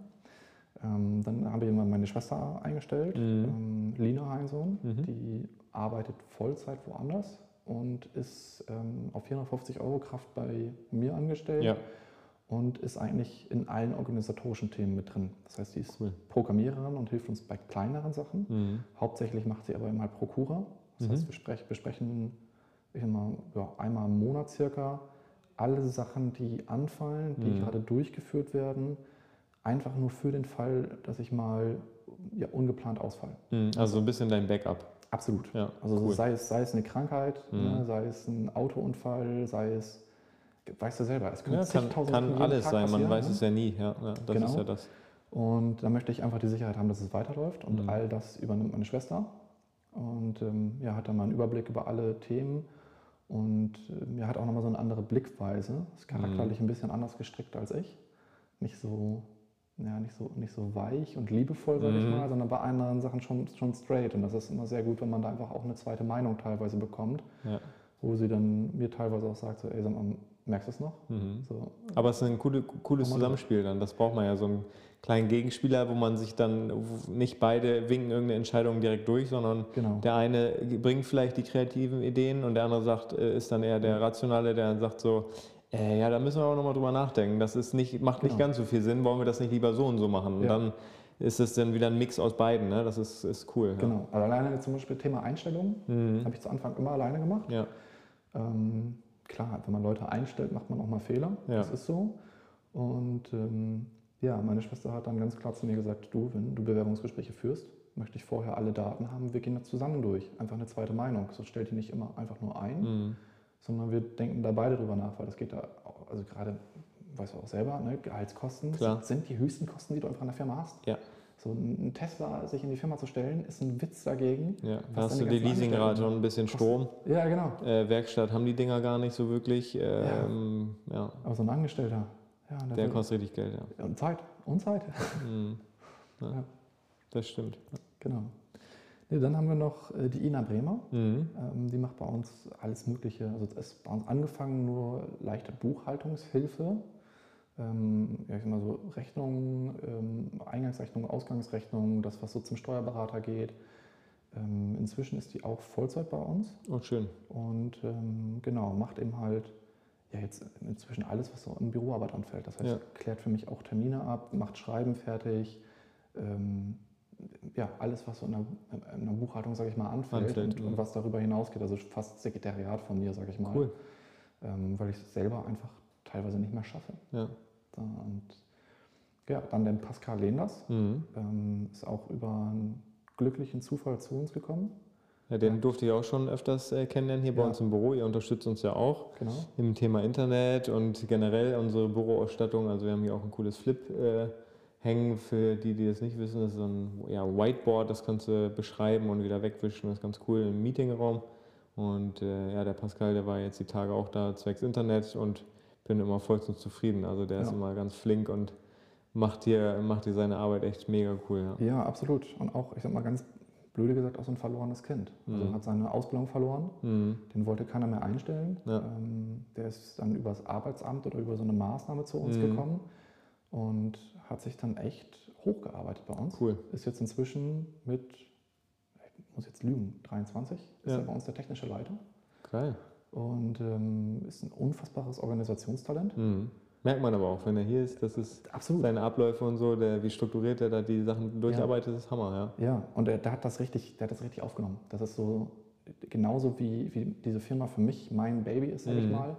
Ähm, dann habe ich immer meine Schwester eingestellt, Mhm. ähm, Lina Heinsohn, Mhm. die arbeitet Vollzeit woanders und ist ähm, auf 450 Euro Kraft bei mir angestellt Ja. und ist eigentlich in allen organisatorischen Themen mit drin. Das heißt, sie ist Cool. Programmiererin und hilft uns bei kleineren Sachen. Mhm. Hauptsächlich macht sie aber immer Prokura. Das Mhm. heißt, wir sprech, besprechen ich mal, ja, einmal im Monat circa alle Sachen, die anfallen, die Mhm. gerade durchgeführt werden. Einfach nur für den Fall, dass ich mal ja, ungeplant ausfall. Mhm. Also so ein bisschen dein Backup. Absolut. Ja, Also cool. sei, es, sei es eine Krankheit, Mhm. ne, sei es ein Autounfall, sei es, weißt du selber, es können Ja, kann, kann alles Tag sein, man weiß ne? es ja nie. Ja, ja, das Genau. ist ja das. Und da möchte ich einfach die Sicherheit haben, dass es weiterläuft. Und Mhm. all das übernimmt meine Schwester. Und ähm, ja, hat dann mal einen Überblick über alle Themen. Und ähm, ja, hat auch nochmal so eine andere Blickweise. Ist charakterlich Mhm. ein bisschen anders gestrickt als ich. Nicht so, ja, nicht so, nicht so weich und liebevoll, sage ich Mhm. mal, sondern bei anderen Sachen schon, schon straight. Und das ist immer sehr gut, wenn man da einfach auch eine zweite Meinung teilweise bekommt. Ja. Wo sie dann mir teilweise auch sagt, so, ey, sag mal, merkst du es noch? Mhm. So, Aber es ist ein coole, cooles Zusammenspiel dann. Das braucht man ja, so einen kleinen Gegenspieler, wo man sich dann nicht beide winken irgendeine Entscheidung direkt durch, sondern genau. der eine bringt vielleicht die kreativen Ideen und der andere sagt, äh, ist dann eher der Rationale, der dann sagt so, äh, ja, da müssen wir auch nochmal drüber nachdenken. Das ist nicht, macht nicht Genau. ganz so viel Sinn, wollen wir das nicht lieber so und so machen? Und Ja. dann ist es dann wieder ein Mix aus beiden. Ne? Das ist, ist cool. Ja. Genau. Also alleine zum Beispiel Thema Einstellung Mhm. habe ich zu Anfang immer alleine gemacht. Ja. Ähm, klar, wenn man Leute einstellt, macht man auch mal Fehler. Ja. Das ist so. Und ähm, ja, meine Schwester hat dann ganz klar zu mir gesagt, du, wenn du Bewerbungsgespräche führst, möchte ich vorher alle Daten haben, wir gehen da zusammen durch. Einfach eine zweite Meinung. So stellt die nicht immer einfach nur ein, Mhm. Sondern wir denken da beide drüber nach, weil das geht da, auch, also gerade, weißt du auch selber, ne, Gehaltskosten Klar. sind die höchsten Kosten, die du einfach in der Firma hast. Ja. So ein Tesla sich in die Firma zu stellen, ist ein Witz dagegen. Ja. Was Hast du die Leasingrate und ein bisschen Strom? Ja, genau. Äh, Werkstatt haben die Dinger gar nicht so wirklich. Ähm, ja. Aber so ein Angestellter, ja, der, Der kostet richtig Geld, ja. und Zeit. Und Zeit. Mhm. ja. Ja. Das stimmt. Genau. Nee, dann haben wir noch äh, die Ina Bremer. Mhm. Ähm, die macht bei uns alles Mögliche. Also es ist bei uns angefangen nur leichte Buchhaltungshilfe. Ähm, ja, ich sag mal so Rechnungen, ähm, Eingangsrechnungen, Ausgangsrechnungen, das, was so zum Steuerberater geht. Ähm, inzwischen ist die auch Vollzeit bei uns Oh, schön. und ähm, genau, macht eben halt ja jetzt inzwischen alles, was so in Büroarbeit anfällt. Das heißt, Ja. klärt für mich auch Termine ab, macht Schreiben fertig, ähm, ja, alles, was so in der, in der Buchhaltung, sage ich mal, anfällt, Anfällt, und, und was darüber hinausgeht. Also fast Sekretariat von mir, sage ich mal. Cool. Ähm, weil ich es selber einfach teilweise nicht mehr schaffe. Ja. Und ja, dann den Pascal Lehners, Mhm. ähm, ist auch über einen glücklichen Zufall zu uns gekommen. ja, den Ja. durfte ich auch schon öfters äh, kennenlernen hier bei Ja. uns im Büro. Ihr unterstützt uns ja auch Genau. im Thema Internet und generell unsere Büroausstattung. Also wir haben hier auch ein cooles Flip. Äh, hängen, für die, die das nicht wissen, das ist so ein ja, Whiteboard, das kannst du beschreiben und wieder wegwischen, das ist ganz cool im Meetingraum. Und äh, ja, der Pascal, der war jetzt die Tage auch da zwecks Internet und bin immer vollstens zufrieden. Also der ja. ist immer ganz flink und macht hier, macht seine Arbeit echt mega cool. Ja. ja, absolut. Und auch, ich sag mal ganz blöde gesagt, auch so ein verlorenes Kind. Also mhm. hat seine Ausbildung verloren, mhm. den wollte keiner mehr einstellen. Ja. Ähm, der ist dann übers Arbeitsamt oder über so eine Maßnahme zu uns mhm. gekommen und hat sich dann echt hochgearbeitet bei uns. Cool. Ist jetzt inzwischen mit, ich muss jetzt lügen, 23, ist ja. er bei uns der technische Leiter. Geil. Und ähm, ist ein unfassbares Organisationstalent. Mhm. Merkt man aber auch, wenn er hier ist, das ist Absolut. seine Abläufe und so, der, wie strukturiert er da die Sachen durcharbeitet, ja. ist Hammer, ja. Ja, und er, der, hat das richtig, der hat das richtig aufgenommen. Das ist so genauso wie, wie diese Firma für mich mein Baby ist, sag mhm. ich mal.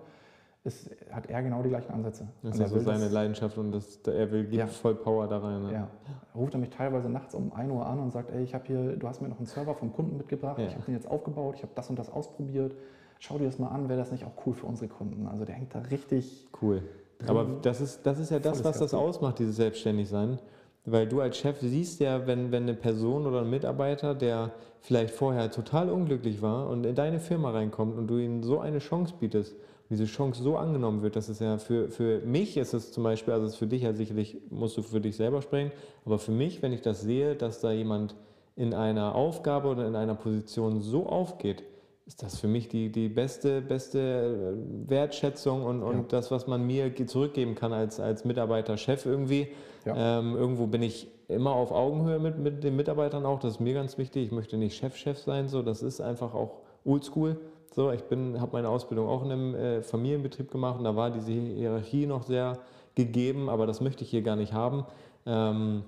Ist, hat er genau die gleichen Ansätze. Das ist also seine das, Leidenschaft und das, er will gibt ja. voll Power da rein. Ne? Ja. Ruft er mich teilweise nachts um 1 Uhr an und sagt, ey, ich habe hier, du hast mir noch einen Server vom Kunden mitgebracht, ja. ich habe den jetzt aufgebaut, ich habe das und das ausprobiert. Schau dir das mal an, wäre das nicht auch cool für unsere Kunden? Also der hängt da richtig cool. Aber das ist, das ist ja das, was das ausmacht, dieses Selbstständigsein. Weil du als Chef siehst ja, wenn, wenn eine Person oder ein Mitarbeiter, der vielleicht vorher total unglücklich war und in deine Firma reinkommt und du ihm so eine Chance bietest, diese Chance so angenommen wird, dass es ja für, für mich ist es zum Beispiel, also es ist für dich ja sicherlich, musst du für dich selber sprechen, aber für mich, wenn ich das sehe, dass da jemand in einer Aufgabe oder in einer Position so aufgeht, ist das für mich die, die beste, beste äh, Wertschätzung und, und ja. das, was man mir zurückgeben kann als, als Mitarbeiter, Chef irgendwie. Ja. Ähm, irgendwo bin ich immer auf Augenhöhe mit, mit den Mitarbeitern auch, das ist mir ganz wichtig. Ich möchte nicht Chef-Chef sein, so, das ist einfach auch oldschool. So, ich habe meine Ausbildung auch in einem äh, Familienbetrieb gemacht und da war diese Hierarchie noch sehr gegeben, aber das möchte ich hier gar nicht haben. Ähm,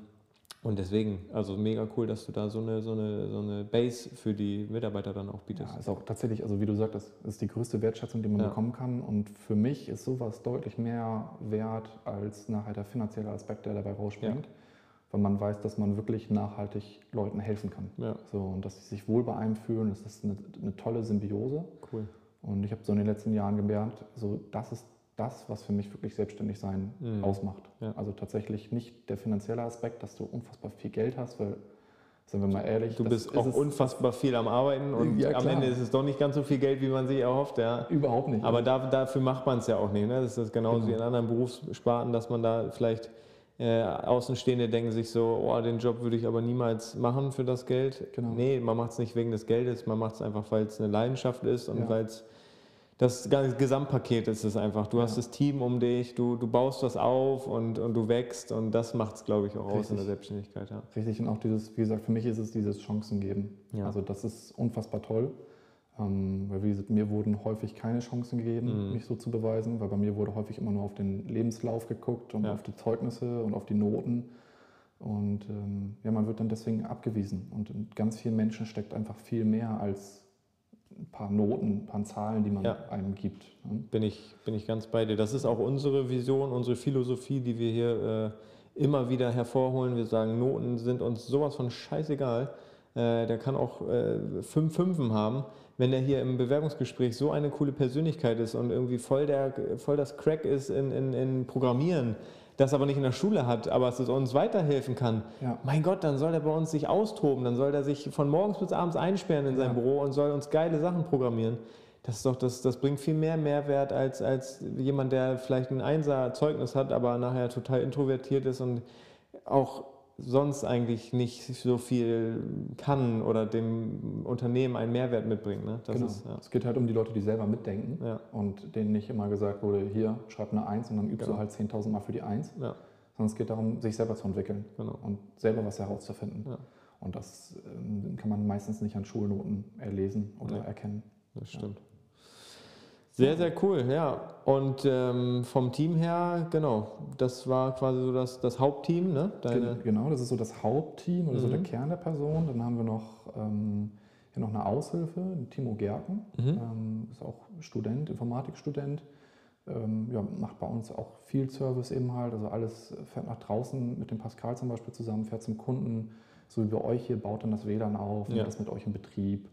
und deswegen, also mega cool, dass du da so eine, so eine, so eine Base für die Mitarbeiter dann auch bietest. Ja, ist auch tatsächlich, also wie du sagtest, ist die größte Wertschätzung, die man ja. bekommen kann. Und für mich ist sowas deutlich mehr wert als nachher der finanzielle Aspekt, der dabei rausspringt. Ja. Weil man weiß, dass man wirklich nachhaltig Leuten helfen kann. Ja. So, und dass sie sich wohl bei einem fühlen, das ist eine, eine tolle Symbiose. Cool. Und ich habe so in den letzten Jahren gemerkt, so das ist das, was für mich wirklich selbstständig sein mhm. ausmacht. Ja. Also tatsächlich nicht der finanzielle Aspekt, dass du unfassbar viel Geld hast, weil, sind wir mal ehrlich, du bist auch unfassbar viel am Arbeiten und ja, am Ende ist es doch nicht ganz so viel Geld, wie man sich erhofft. Ja. Überhaupt nicht. Aber da, dafür macht man es ja auch nicht. Ne? Das ist genauso genau. wie in anderen Berufssparten, dass man da vielleicht äh, Außenstehende denken sich so, oh, den Job würde ich aber niemals machen für das Geld. Genau. Nee, man macht es nicht wegen des Geldes, man macht es einfach, weil es eine Leidenschaft ist und ja. weil es das Gesamtpaket ist es einfach. Du ja. hast das Team um dich, du, du baust was auf und, und du wächst und das macht es, glaube ich, auch Richtig. aus in der Selbstständigkeit. Ja. Richtig und auch dieses, wie gesagt, für mich ist es dieses Chancen geben. Ja. Also das ist unfassbar toll. Ähm, weil wie gesagt, mir wurden häufig keine Chancen gegeben, mhm. mich so zu beweisen, weil bei mir wurde häufig immer nur auf den Lebenslauf geguckt und ja. auf die Zeugnisse und auf die Noten. Und ähm, ja, man wird dann deswegen abgewiesen. Und in ganz vielen Menschen steckt einfach viel mehr als ein paar Noten, ein paar Zahlen, die man ja. einem gibt. Ne? Bin, ich, bin ich ganz bei dir. Das ist auch unsere Vision, unsere Philosophie, die wir hier äh, immer wieder hervorholen. Wir sagen, Noten sind uns sowas von scheißegal. Äh, der kann auch äh, fünf Fünfen haben. Wenn der hier im Bewerbungsgespräch so eine coole Persönlichkeit ist und irgendwie voll, der, voll das Crack ist in, in, in Programmieren, das aber nicht in der Schule hat, aber es uns weiterhelfen kann, ja. mein Gott, dann soll er bei uns sich austoben, dann soll er sich von morgens bis abends einsperren in sein ja. Büro und soll uns geile Sachen programmieren. Das, ist doch, das, das bringt viel mehr Mehrwert als, als jemand, der vielleicht ein Einser-Zeugnis hat, aber nachher total introvertiert ist und auch sonst eigentlich nicht so viel kann oder dem Unternehmen einen Mehrwert mitbringt. Ne? Das genau. Ist, ja. Es geht halt um die Leute, die selber mitdenken ja. und denen nicht immer gesagt wurde, hier, schreib eine Eins und dann übst genau. du halt 10.000 Mal für die Eins. Ja. Sondern es geht darum, sich selber zu entwickeln genau. und selber was herauszufinden. Und das ähm, kann man meistens nicht an Schulnoten erlesen oder erkennen. Das stimmt. Sehr, sehr cool, ja. Und ähm, vom Team her, genau, das war quasi so das, das Hauptteam, ne? Deine genau, das ist so das Hauptteam oder mhm. so der mhm. Kern der Person. Dann haben wir noch, ähm, hier noch eine Aushilfe, Timo Gerken, mhm. ähm, ist auch Student, Informatikstudent. Ähm, ja, macht bei uns auch viel Service eben halt, also alles fährt nach draußen mit dem Pascal zum Beispiel zusammen, fährt zum Kunden, so wie bei euch hier, baut dann das WLAN auf, ja. das mit euch in Betrieb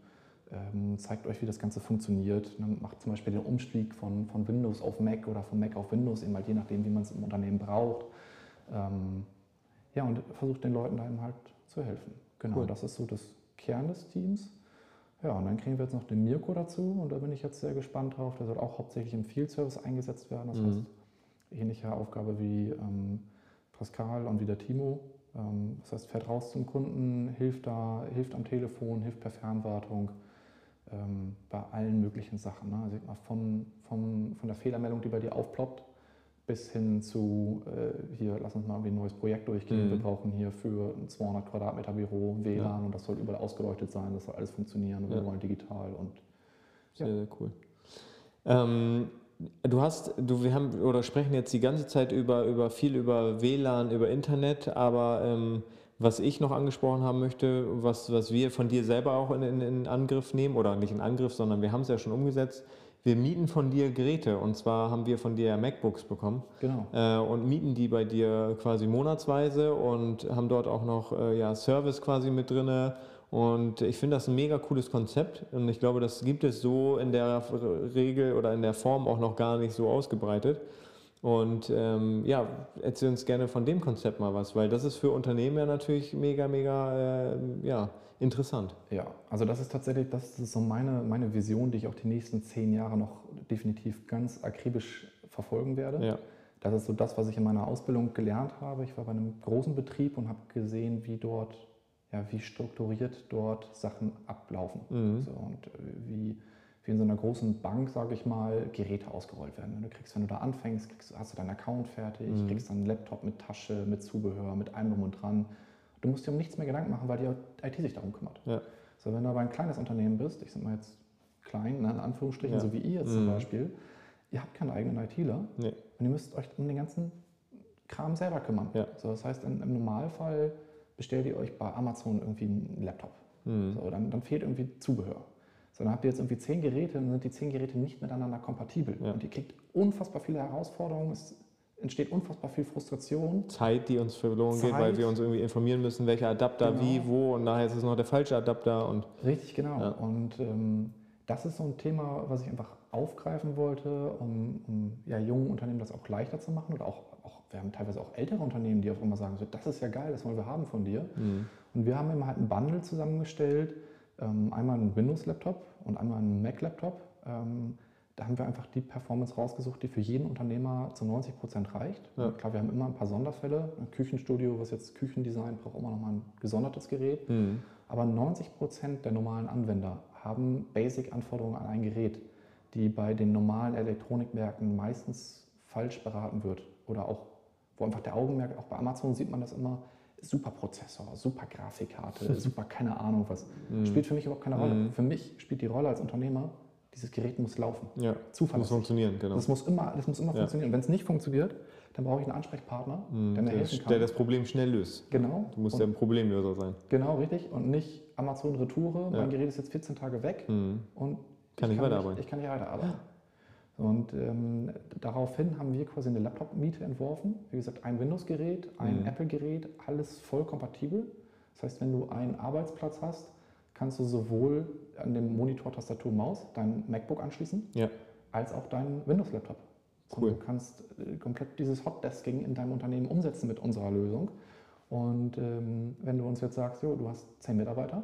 zeigt euch, wie das Ganze funktioniert. Ne, macht zum Beispiel den Umstieg von, von Windows auf Mac oder von Mac auf Windows, eben halt je nachdem, wie man es im Unternehmen braucht. Ähm, ja, und versucht den Leuten da eben halt zu helfen. Genau, Cool. das ist so das Kern des Teams. Ja, und dann kriegen wir jetzt noch den Mirko dazu und da bin ich jetzt sehr gespannt drauf. Der soll auch hauptsächlich im Field Service eingesetzt werden. Das Mhm. heißt, ähnliche Aufgabe wie ähm, Pascal und wie der Timo. Ähm, das heißt, fährt raus zum Kunden, hilft da, hilft am Telefon, hilft per Fernwartung ähm, bei allen möglichen Sachen. Ne? Also mal, vom, vom, von der Fehlermeldung, die bei dir aufploppt, bis hin zu, äh, hier, lass uns mal irgendwie ein neues Projekt durchgehen. Mhm. Wir brauchen hier für ein 200 Quadratmeter Büro WLAN und das soll überall ausgeleuchtet sein, das soll alles funktionieren und wir Ja. wollen digital und Sehr, sehr cool. Ähm, du hast, du, wir haben oder sprechen jetzt die ganze Zeit über, über viel über WLAN, über Internet, aber ähm, was ich noch angesprochen haben möchte, was, was wir von dir selber auch in, in, in Angriff nehmen, oder nicht in Angriff, sondern wir haben es ja schon umgesetzt, wir mieten von dir Geräte und zwar haben wir von dir ja MacBooks bekommen genau. äh, und mieten die bei dir quasi monatsweise und haben dort auch noch äh, ja, Service quasi mit drinne. Und ich finde das ein mega cooles Konzept und ich glaube, das gibt es so in der Regel oder in der Form auch noch gar nicht so ausgebreitet. Und ähm, ja, erzähl uns gerne von dem Konzept mal was, weil das ist für Unternehmen ja natürlich mega, mega äh, ja, interessant. Ja, also das ist tatsächlich, das ist so meine, meine Vision, die ich auch die nächsten zehn Jahre noch definitiv ganz akribisch verfolgen werde. Ja, Das ist so das, was ich in meiner Ausbildung gelernt habe. Ich war bei einem großen Betrieb und habe gesehen, wie dort, ja, wie strukturiert dort Sachen ablaufen. Mhm. So, und äh, wie, wie in so einer großen Bank, sage ich mal, Geräte ausgerollt werden. Du kriegst, wenn du da anfängst, kriegst, hast du deinen Account fertig, Mhm. kriegst dann einen Laptop mit Tasche, mit Zubehör, mit allem drum und dran. Du musst dir um nichts mehr Gedanken machen, weil die IT sich darum kümmert. ja, So, wenn du aber ein kleines Unternehmen bist, ich sag mal jetzt klein, ne, in Anführungsstrichen, Ja. so wie ihr jetzt zum Mhm. Beispiel, ihr habt keinen eigenen ITler nee, und ihr müsst euch um den ganzen Kram selber kümmern. Ja. So, das heißt, im, im Normalfall bestellt ihr euch bei Amazon irgendwie einen Laptop. mhm. So, dann, dann fehlt irgendwie Zubehör. So, dann habt ihr jetzt irgendwie zehn Geräte, dann sind die zehn Geräte nicht miteinander kompatibel. Ja. Und ihr kriegt unfassbar viele Herausforderungen, es entsteht unfassbar viel Frustration. Zeit, die uns verloren geht, weil Zeit. wir uns irgendwie informieren müssen, welcher Adapter Genau. wie, wo und nachher ist es noch der falsche Adapter und Richtig, genau. Ja. Und ähm, das ist so ein Thema, was ich einfach aufgreifen wollte, um, um ja, jungen Unternehmen das auch leichter zu machen. Oder auch, auch, wir haben teilweise auch ältere Unternehmen, die auf einmal sagen, so, das ist ja geil, das wollen wir haben von dir. mhm. Und wir haben immer halt ein Bundle zusammengestellt, einmal einen Windows-Laptop und einmal einen Mac-Laptop. Ähm, da haben wir einfach die Performance rausgesucht, die für jeden Unternehmer zu 90 Prozent reicht. Ja. Klar, wir haben immer ein paar Sonderfälle. Ein Küchenstudio, was jetzt Küchendesign braucht, immer noch mal ein gesondertes Gerät. Mhm. Aber 90 Prozent der normalen Anwender haben Basic-Anforderungen an ein Gerät, die bei den normalen Elektronikmärkten meistens falsch beraten wird. Oder auch, wo einfach der Augenmerk, auch bei Amazon sieht man das immer, super Prozessor, super Grafikkarte, [laughs] super keine Ahnung was. Spielt für mich überhaupt keine Rolle. Mhm. Für mich spielt die Rolle als Unternehmer, dieses Gerät muss laufen. ja, muss Zuverlässig. funktionieren, genau. Das muss immer, das muss immer Ja. funktionieren. Und wenn es nicht funktioniert, dann brauche ich einen Ansprechpartner, Mhm, der mir der, helfen kann. der das Problem schnell löst. genau. Du musst ja ein Problemlöser sein. Genau, richtig. Und nicht Amazon Retoure, Ja. mein Gerät ist jetzt 14 Tage weg Mhm. und Kann ich nicht weiterarbeiten. ich kann nicht weiterarbeiten. Und ähm, daraufhin haben wir quasi eine Laptop-Miete entworfen. Wie gesagt, ein Windows-Gerät, ein Mhm. Apple-Gerät, alles voll kompatibel. Das heißt, wenn du einen Arbeitsplatz hast, kannst du sowohl an dem Monitor, Tastatur, Maus dein MacBook anschließen, Ja, als auch deinen Windows-Laptop. Cool. Und du kannst äh, komplett dieses Hotdesking in deinem Unternehmen umsetzen mit unserer Lösung. Und ähm, wenn du uns jetzt sagst, jo, du hast zehn Mitarbeiter,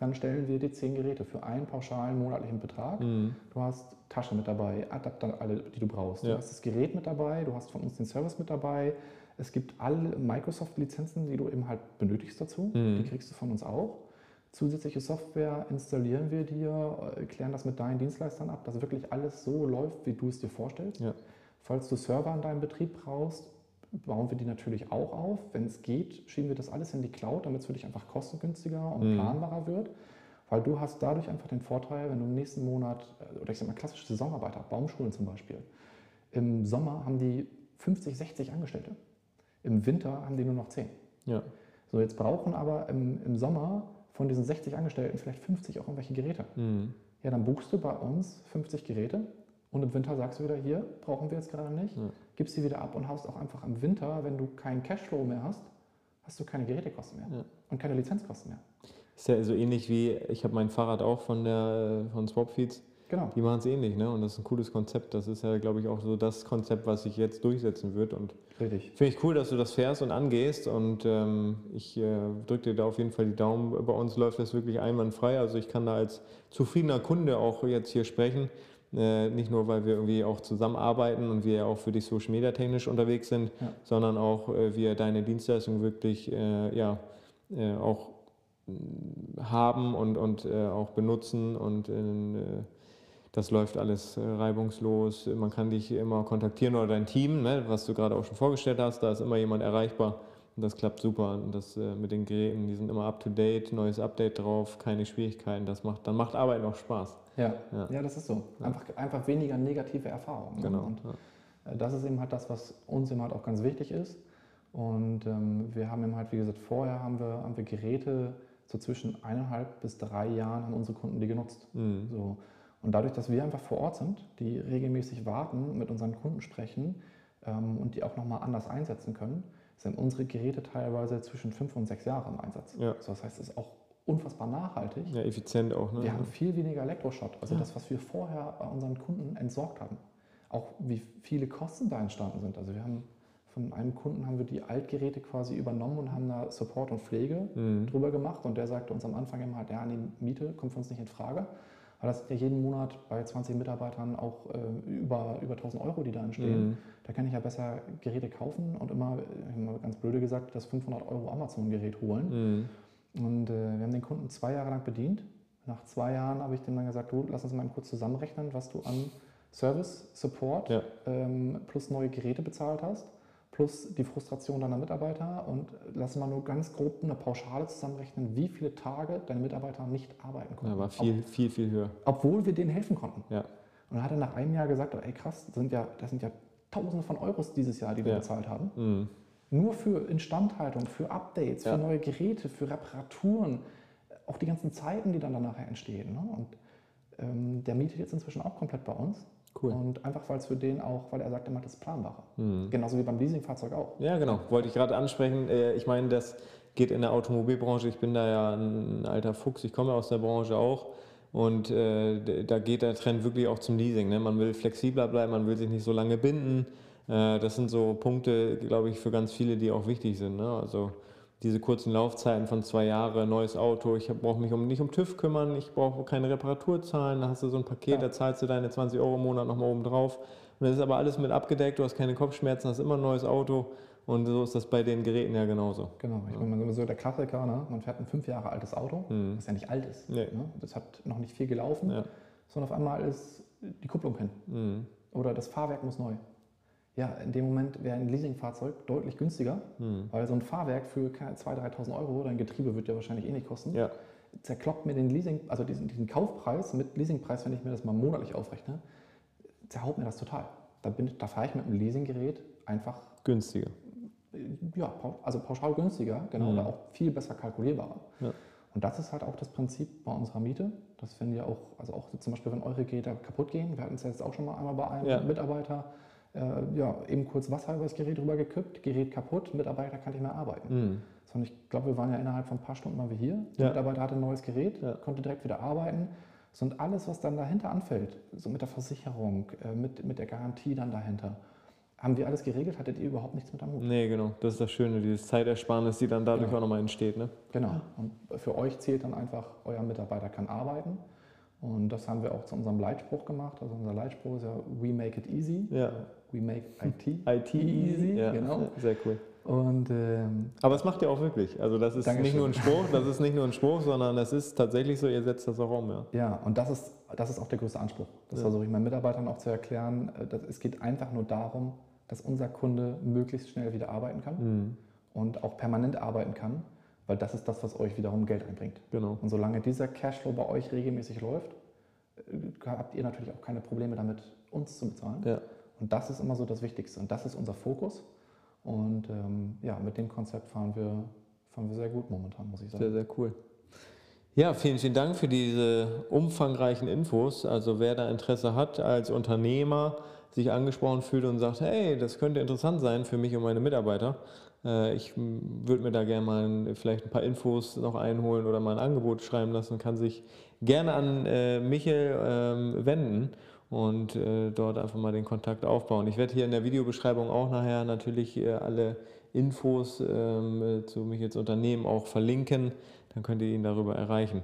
dann stellen wir dir zehn Geräte für einen pauschalen monatlichen Betrag. Mhm. Du hast Tasche mit dabei, Adapter, alle, die du brauchst. Ja. Du hast das Gerät mit dabei, du hast von uns den Service mit dabei. Es gibt alle Microsoft-Lizenzen, die du eben halt benötigst dazu. Mhm. Die kriegst du von uns auch. Zusätzliche Software installieren wir dir, äh, klären das mit deinen Dienstleistern ab, dass wirklich alles so läuft, wie du es dir vorstellst. Ja. Falls du Server in deinem Betrieb brauchst, bauen wir die natürlich auch auf. Wenn es geht, schieben wir das alles in die Cloud, damit es für dich einfach kostengünstiger und Mhm. planbarer wird. Weil du hast dadurch einfach den Vorteil, wenn du im nächsten Monat, oder ich sag mal klassische Saisonarbeiter, Baumschulen zum Beispiel, im Sommer haben die 50, 60 Angestellte. Im Winter haben die nur noch 10. ja, So, jetzt brauchen aber im, im Sommer von diesen 60 Angestellten vielleicht 50 auch irgendwelche Geräte. mhm. Ja, dann buchst du bei uns 50 Geräte und im Winter sagst du wieder, hier brauchen wir jetzt gerade nicht, Ja. Gibst sie wieder ab und hast auch einfach im Winter, wenn du keinen Cashflow mehr hast, hast du keine Gerätekosten mehr Ja. und keine Lizenzkosten mehr. Ist ja so ähnlich wie, ich habe mein Fahrrad auch von der von Swapfeeds. Genau. Die machen es ähnlich, ne? Und das ist ein cooles Konzept. Das ist ja, glaube ich, auch so das Konzept, was sich jetzt durchsetzen wird. Und Richtig. finde ich cool, dass du das fährst und angehst. Und ähm, ich äh, drücke dir da auf jeden Fall die Daumen. Bei uns läuft das wirklich einwandfrei. Also ich kann da als zufriedener Kunde auch jetzt hier sprechen. Äh, nicht nur, weil wir irgendwie auch zusammenarbeiten und wir auch für dich Social Media technisch unterwegs sind, Ja. sondern auch äh, wir deine Dienstleistung wirklich äh, ja, äh, auch mh, haben und, und äh, auch benutzen und äh, das läuft alles reibungslos. Man kann dich immer kontaktieren oder dein Team, ne, was du gerade auch schon vorgestellt hast, da ist immer jemand erreichbar und das klappt super. Und das mit den Geräten, die sind immer up to date, neues Update drauf, keine Schwierigkeiten. Das macht, dann macht Arbeit auch Spaß. Ja. Ja. Ja. das ist so. Einfach, einfach weniger negative Erfahrungen. Genau. Und äh, das ist eben halt das, was uns eben halt auch ganz wichtig ist. Und ähm, wir haben eben halt, wie gesagt, vorher haben wir, haben wir Geräte so zwischen eineinhalb bis drei Jahren haben unsere Kunden die genutzt. Mhm. So. Und dadurch, dass wir einfach vor Ort sind, die regelmäßig warten, mit unseren Kunden sprechen ähm, und die auch nochmal anders einsetzen können, sind unsere Geräte teilweise zwischen fünf und sechs Jahre im Einsatz. Ja. So, das heißt, es ist auch unfassbar nachhaltig. ja, effizient auch. Ne? Wir haben viel weniger Elektroschrott, also das, was wir vorher bei unseren Kunden entsorgt haben. Auch wie viele Kosten da entstanden sind. Also wir haben von einem Kunden haben wir die Altgeräte quasi übernommen und haben da Support und Pflege Mhm. drüber gemacht und der sagte uns am Anfang immer, ja, die Miete kommt für uns nicht in Frage. Weil das ja jeden Monat bei 20 Mitarbeitern auch äh, über, über 1000 Euro, die da entstehen. Mhm. Da kann ich ja besser Geräte kaufen und immer, äh, immer ganz blöde gesagt, das 500 Euro Amazon-Gerät holen. Mhm. Und äh, wir haben den Kunden zwei Jahre lang bedient. Nach zwei Jahren habe ich dem dann gesagt, du, lass uns mal kurz zusammenrechnen, was du an Service, Support Ja. ähm, plus neue Geräte bezahlt hast, plus die Frustration deiner Mitarbeiter und lass mal nur ganz grob eine Pauschale zusammenrechnen, wie viele Tage deine Mitarbeiter nicht arbeiten konnten. Ja, war viel, viel, viel höher. Ob, obwohl wir denen helfen konnten. Ja. Und dann hat er nach einem Jahr gesagt, ey krass, das sind ja, das sind ja Tausende von Euros dieses Jahr, die wir Ja. bezahlt haben. Mhm. Nur für Instandhaltung, für Updates, für Ja. neue Geräte, für Reparaturen, auch die ganzen Zeiten, die dann danach entstehen. Ne? Und ähm, der mietet jetzt inzwischen auch komplett bei uns. Cool. Und einfach, weil es für den auch, weil er sagt immer, das ist planbarer. Mhm. Genauso wie beim Leasingfahrzeug auch. Ja, genau. Wollte ich gerade ansprechen. Äh, Ich meine, das geht in der Automobilbranche. Ich bin da ja ein alter Fuchs. Ich komme aus der Branche auch. Und äh, da geht der Trend wirklich auch zum Leasing. Ne? Man will flexibler bleiben, man will sich nicht so lange binden. Äh, das sind so Punkte, glaube ich, für ganz viele, die auch wichtig sind. Ne? Also diese kurzen Laufzeiten von zwei Jahren, neues Auto, ich brauche mich um, nicht um TÜV kümmern, ich brauche keine Reparatur zahlen, da hast du so ein Paket, Ja. da zahlst du deine 20 Euro im Monat nochmal oben drauf. Und das ist aber alles mit abgedeckt, du hast keine Kopfschmerzen, hast immer ein neues Auto und so ist das bei den Geräten ja genauso. Genau. Ich meine, so der Klassiker, ne? man fährt ein fünf Jahre altes Auto, Mhm. das ja nicht alt ist. Nee. Ne? Das hat noch nicht viel gelaufen, Ja. sondern auf einmal ist die Kupplung hin. Mhm. Oder das Fahrwerk muss neu. Ja, in dem Moment wäre ein Leasingfahrzeug deutlich günstiger, Mhm. weil so ein Fahrwerk für keine 2.000, 3.000 Euro, dein Getriebe wird ja wahrscheinlich eh nicht kosten, Ja. zerkloppt mir den Leasing, also diesen, diesen Kaufpreis mit Leasingpreis, wenn ich mir das mal monatlich aufrechne, zerhaut mir das total. Da, bin, da fahre ich mit einem Leasinggerät einfach, günstiger. ja, also pauschal günstiger, genau, Mhm. aber auch viel besser kalkulierbarer. Ja. Und das ist halt auch das Prinzip bei unserer Miete. Das finden wir auch, also auch zum Beispiel, wenn eure Geräte kaputt gehen, wir hatten es jetzt auch schon mal einmal bei einem Ja. Mitarbeiter, äh, ja, eben kurz Wasser über das Gerät drüber gekippt, Gerät kaputt, Mitarbeiter kann nicht mehr arbeiten. Mhm. Sondern ich glaube, wir waren ja innerhalb von ein paar Stunden waren wir hier. Der Ja. Mitarbeiter hatte ein neues Gerät, Ja. konnte direkt wieder arbeiten. So, Und alles, was dann dahinter anfällt, so mit der Versicherung, äh, mit, mit der Garantie dann dahinter, haben wir alles geregelt, hattet ihr überhaupt nichts mit am Hut. Nee, genau. Das ist das Schöne, dieses Zeitersparnis, die dann dadurch Ja. auch nochmal entsteht. Ne? Genau. Und für euch zählt dann einfach, euer Mitarbeiter kann arbeiten. Und das haben wir auch zu unserem Leitspruch gemacht. Also unser Leitspruch ist ja We make it easy. Ja. We make [laughs] IT. IT easy. Ja, genau. [laughs] sehr cool. Und ähm, Aber es macht ihr auch wirklich. Also das ist Dankeschön. nicht nur ein Spruch, das ist nicht nur ein Spruch, sondern das ist tatsächlich so, ihr setzt das auch um, ja. ja, und das ist, das ist auch der größte Anspruch. Das Ja. versuche ich meinen Mitarbeitern auch zu erklären. Äh, dass, es geht einfach nur darum, dass unser Kunde möglichst schnell wieder arbeiten kann Mhm. und auch permanent arbeiten kann, weil das ist das, was euch wiederum Geld einbringt. Genau. Und solange dieser Cashflow bei euch regelmäßig läuft, äh, habt ihr natürlich auch keine Probleme damit, uns zu bezahlen. Ja. Und das ist immer so das Wichtigste. Und das ist unser Fokus. Und ähm, ja, mit dem Konzept fahren wir, fahren wir sehr gut momentan, muss ich sagen. Sehr, sehr cool. Ja, vielen, vielen Dank für diese umfangreichen Infos. Also wer da Interesse hat als Unternehmer, sich angesprochen fühlt und sagt, hey, das könnte interessant sein für mich und meine Mitarbeiter. Äh, ich würde mir da gerne mal ein, vielleicht ein paar Infos noch einholen oder mal ein Angebot schreiben lassen, kann sich gerne an äh, Michel ähm, wenden und äh, dort einfach mal den Kontakt aufbauen. Ich werde hier in der Videobeschreibung auch nachher natürlich äh, alle Infos ähm, zu Michels Unternehmen auch verlinken, dann könnt ihr ihn darüber erreichen.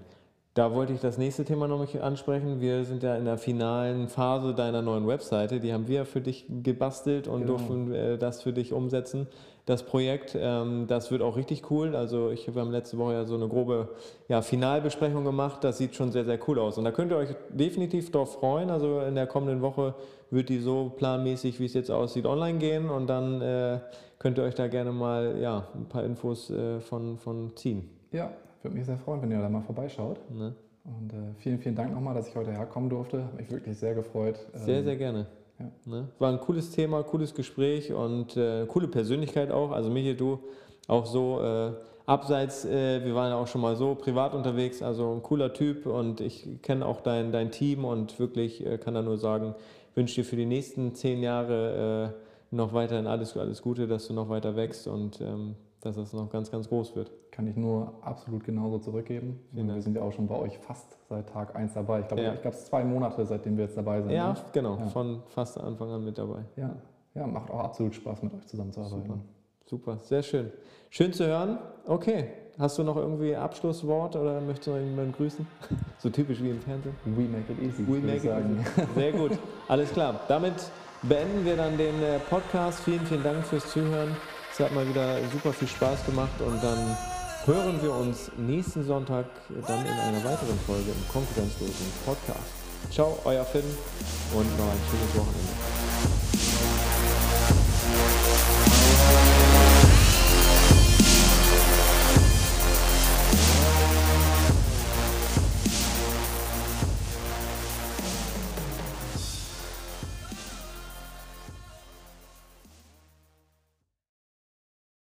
Da wollte ich das nächste Thema noch ansprechen. Wir sind ja in der finalen Phase deiner neuen Webseite. Die haben wir für dich gebastelt und genau. durften das für dich umsetzen. Das Projekt, ähm, das wird auch richtig cool. Also ich, wir haben letzte Woche ja so eine grobe ja, Finalbesprechung gemacht. Das sieht schon sehr, sehr cool aus. Und da könnt ihr euch definitiv darauf freuen. Also in der kommenden Woche wird die so planmäßig, wie es jetzt aussieht, online gehen. Und dann äh, könnt ihr euch da gerne mal ja, ein paar Infos äh, von, von ziehen. Ja, würde mich sehr freuen, wenn ihr da mal vorbeischaut. Ne? Und äh, vielen, vielen Dank nochmal, dass ich heute herkommen durfte. Habe mich wirklich sehr gefreut. Sehr, ähm, sehr gerne. Ja. Ne? War ein cooles Thema, cooles Gespräch und äh, coole Persönlichkeit auch. Also Michi, du auch so äh, abseits, äh, wir waren ja auch schon mal so privat unterwegs, also ein cooler Typ und ich kenne auch dein, dein Team und wirklich äh, kann da nur sagen, wünsche dir für die nächsten zehn Jahre äh, noch weiterhin alles, alles Gute, dass du noch weiter wächst und ähm, dass es noch ganz, ganz groß wird. Kann ich nur absolut genauso zurückgeben. Wir sind ja auch schon bei euch fast seit Tag 1 dabei. Ich glaube, ja. ich glaube, es zwei Monate, seitdem wir jetzt dabei sind. Ja, ne? genau, ja. von fast Anfang an mit dabei. Ja. ja, macht auch absolut Spaß, mit euch zusammenzuarbeiten. Super. Super, sehr schön. Schön zu hören. Okay, hast du noch irgendwie Abschlusswort oder möchtest du noch jemanden grüßen? [laughs] So typisch wie im Fernsehen. We make it easy. We make it sagen. easy. Sehr gut. [laughs] Alles klar. Damit beenden wir dann den äh, Podcast. Vielen, vielen Dank fürs Zuhören. Es hat mal wieder super viel Spaß gemacht und dann hören wir uns nächsten Sonntag dann in einer weiteren Folge im konkurrenzlosen Podcast. Ciao, euer Finn und noch ein schönes Wochenende.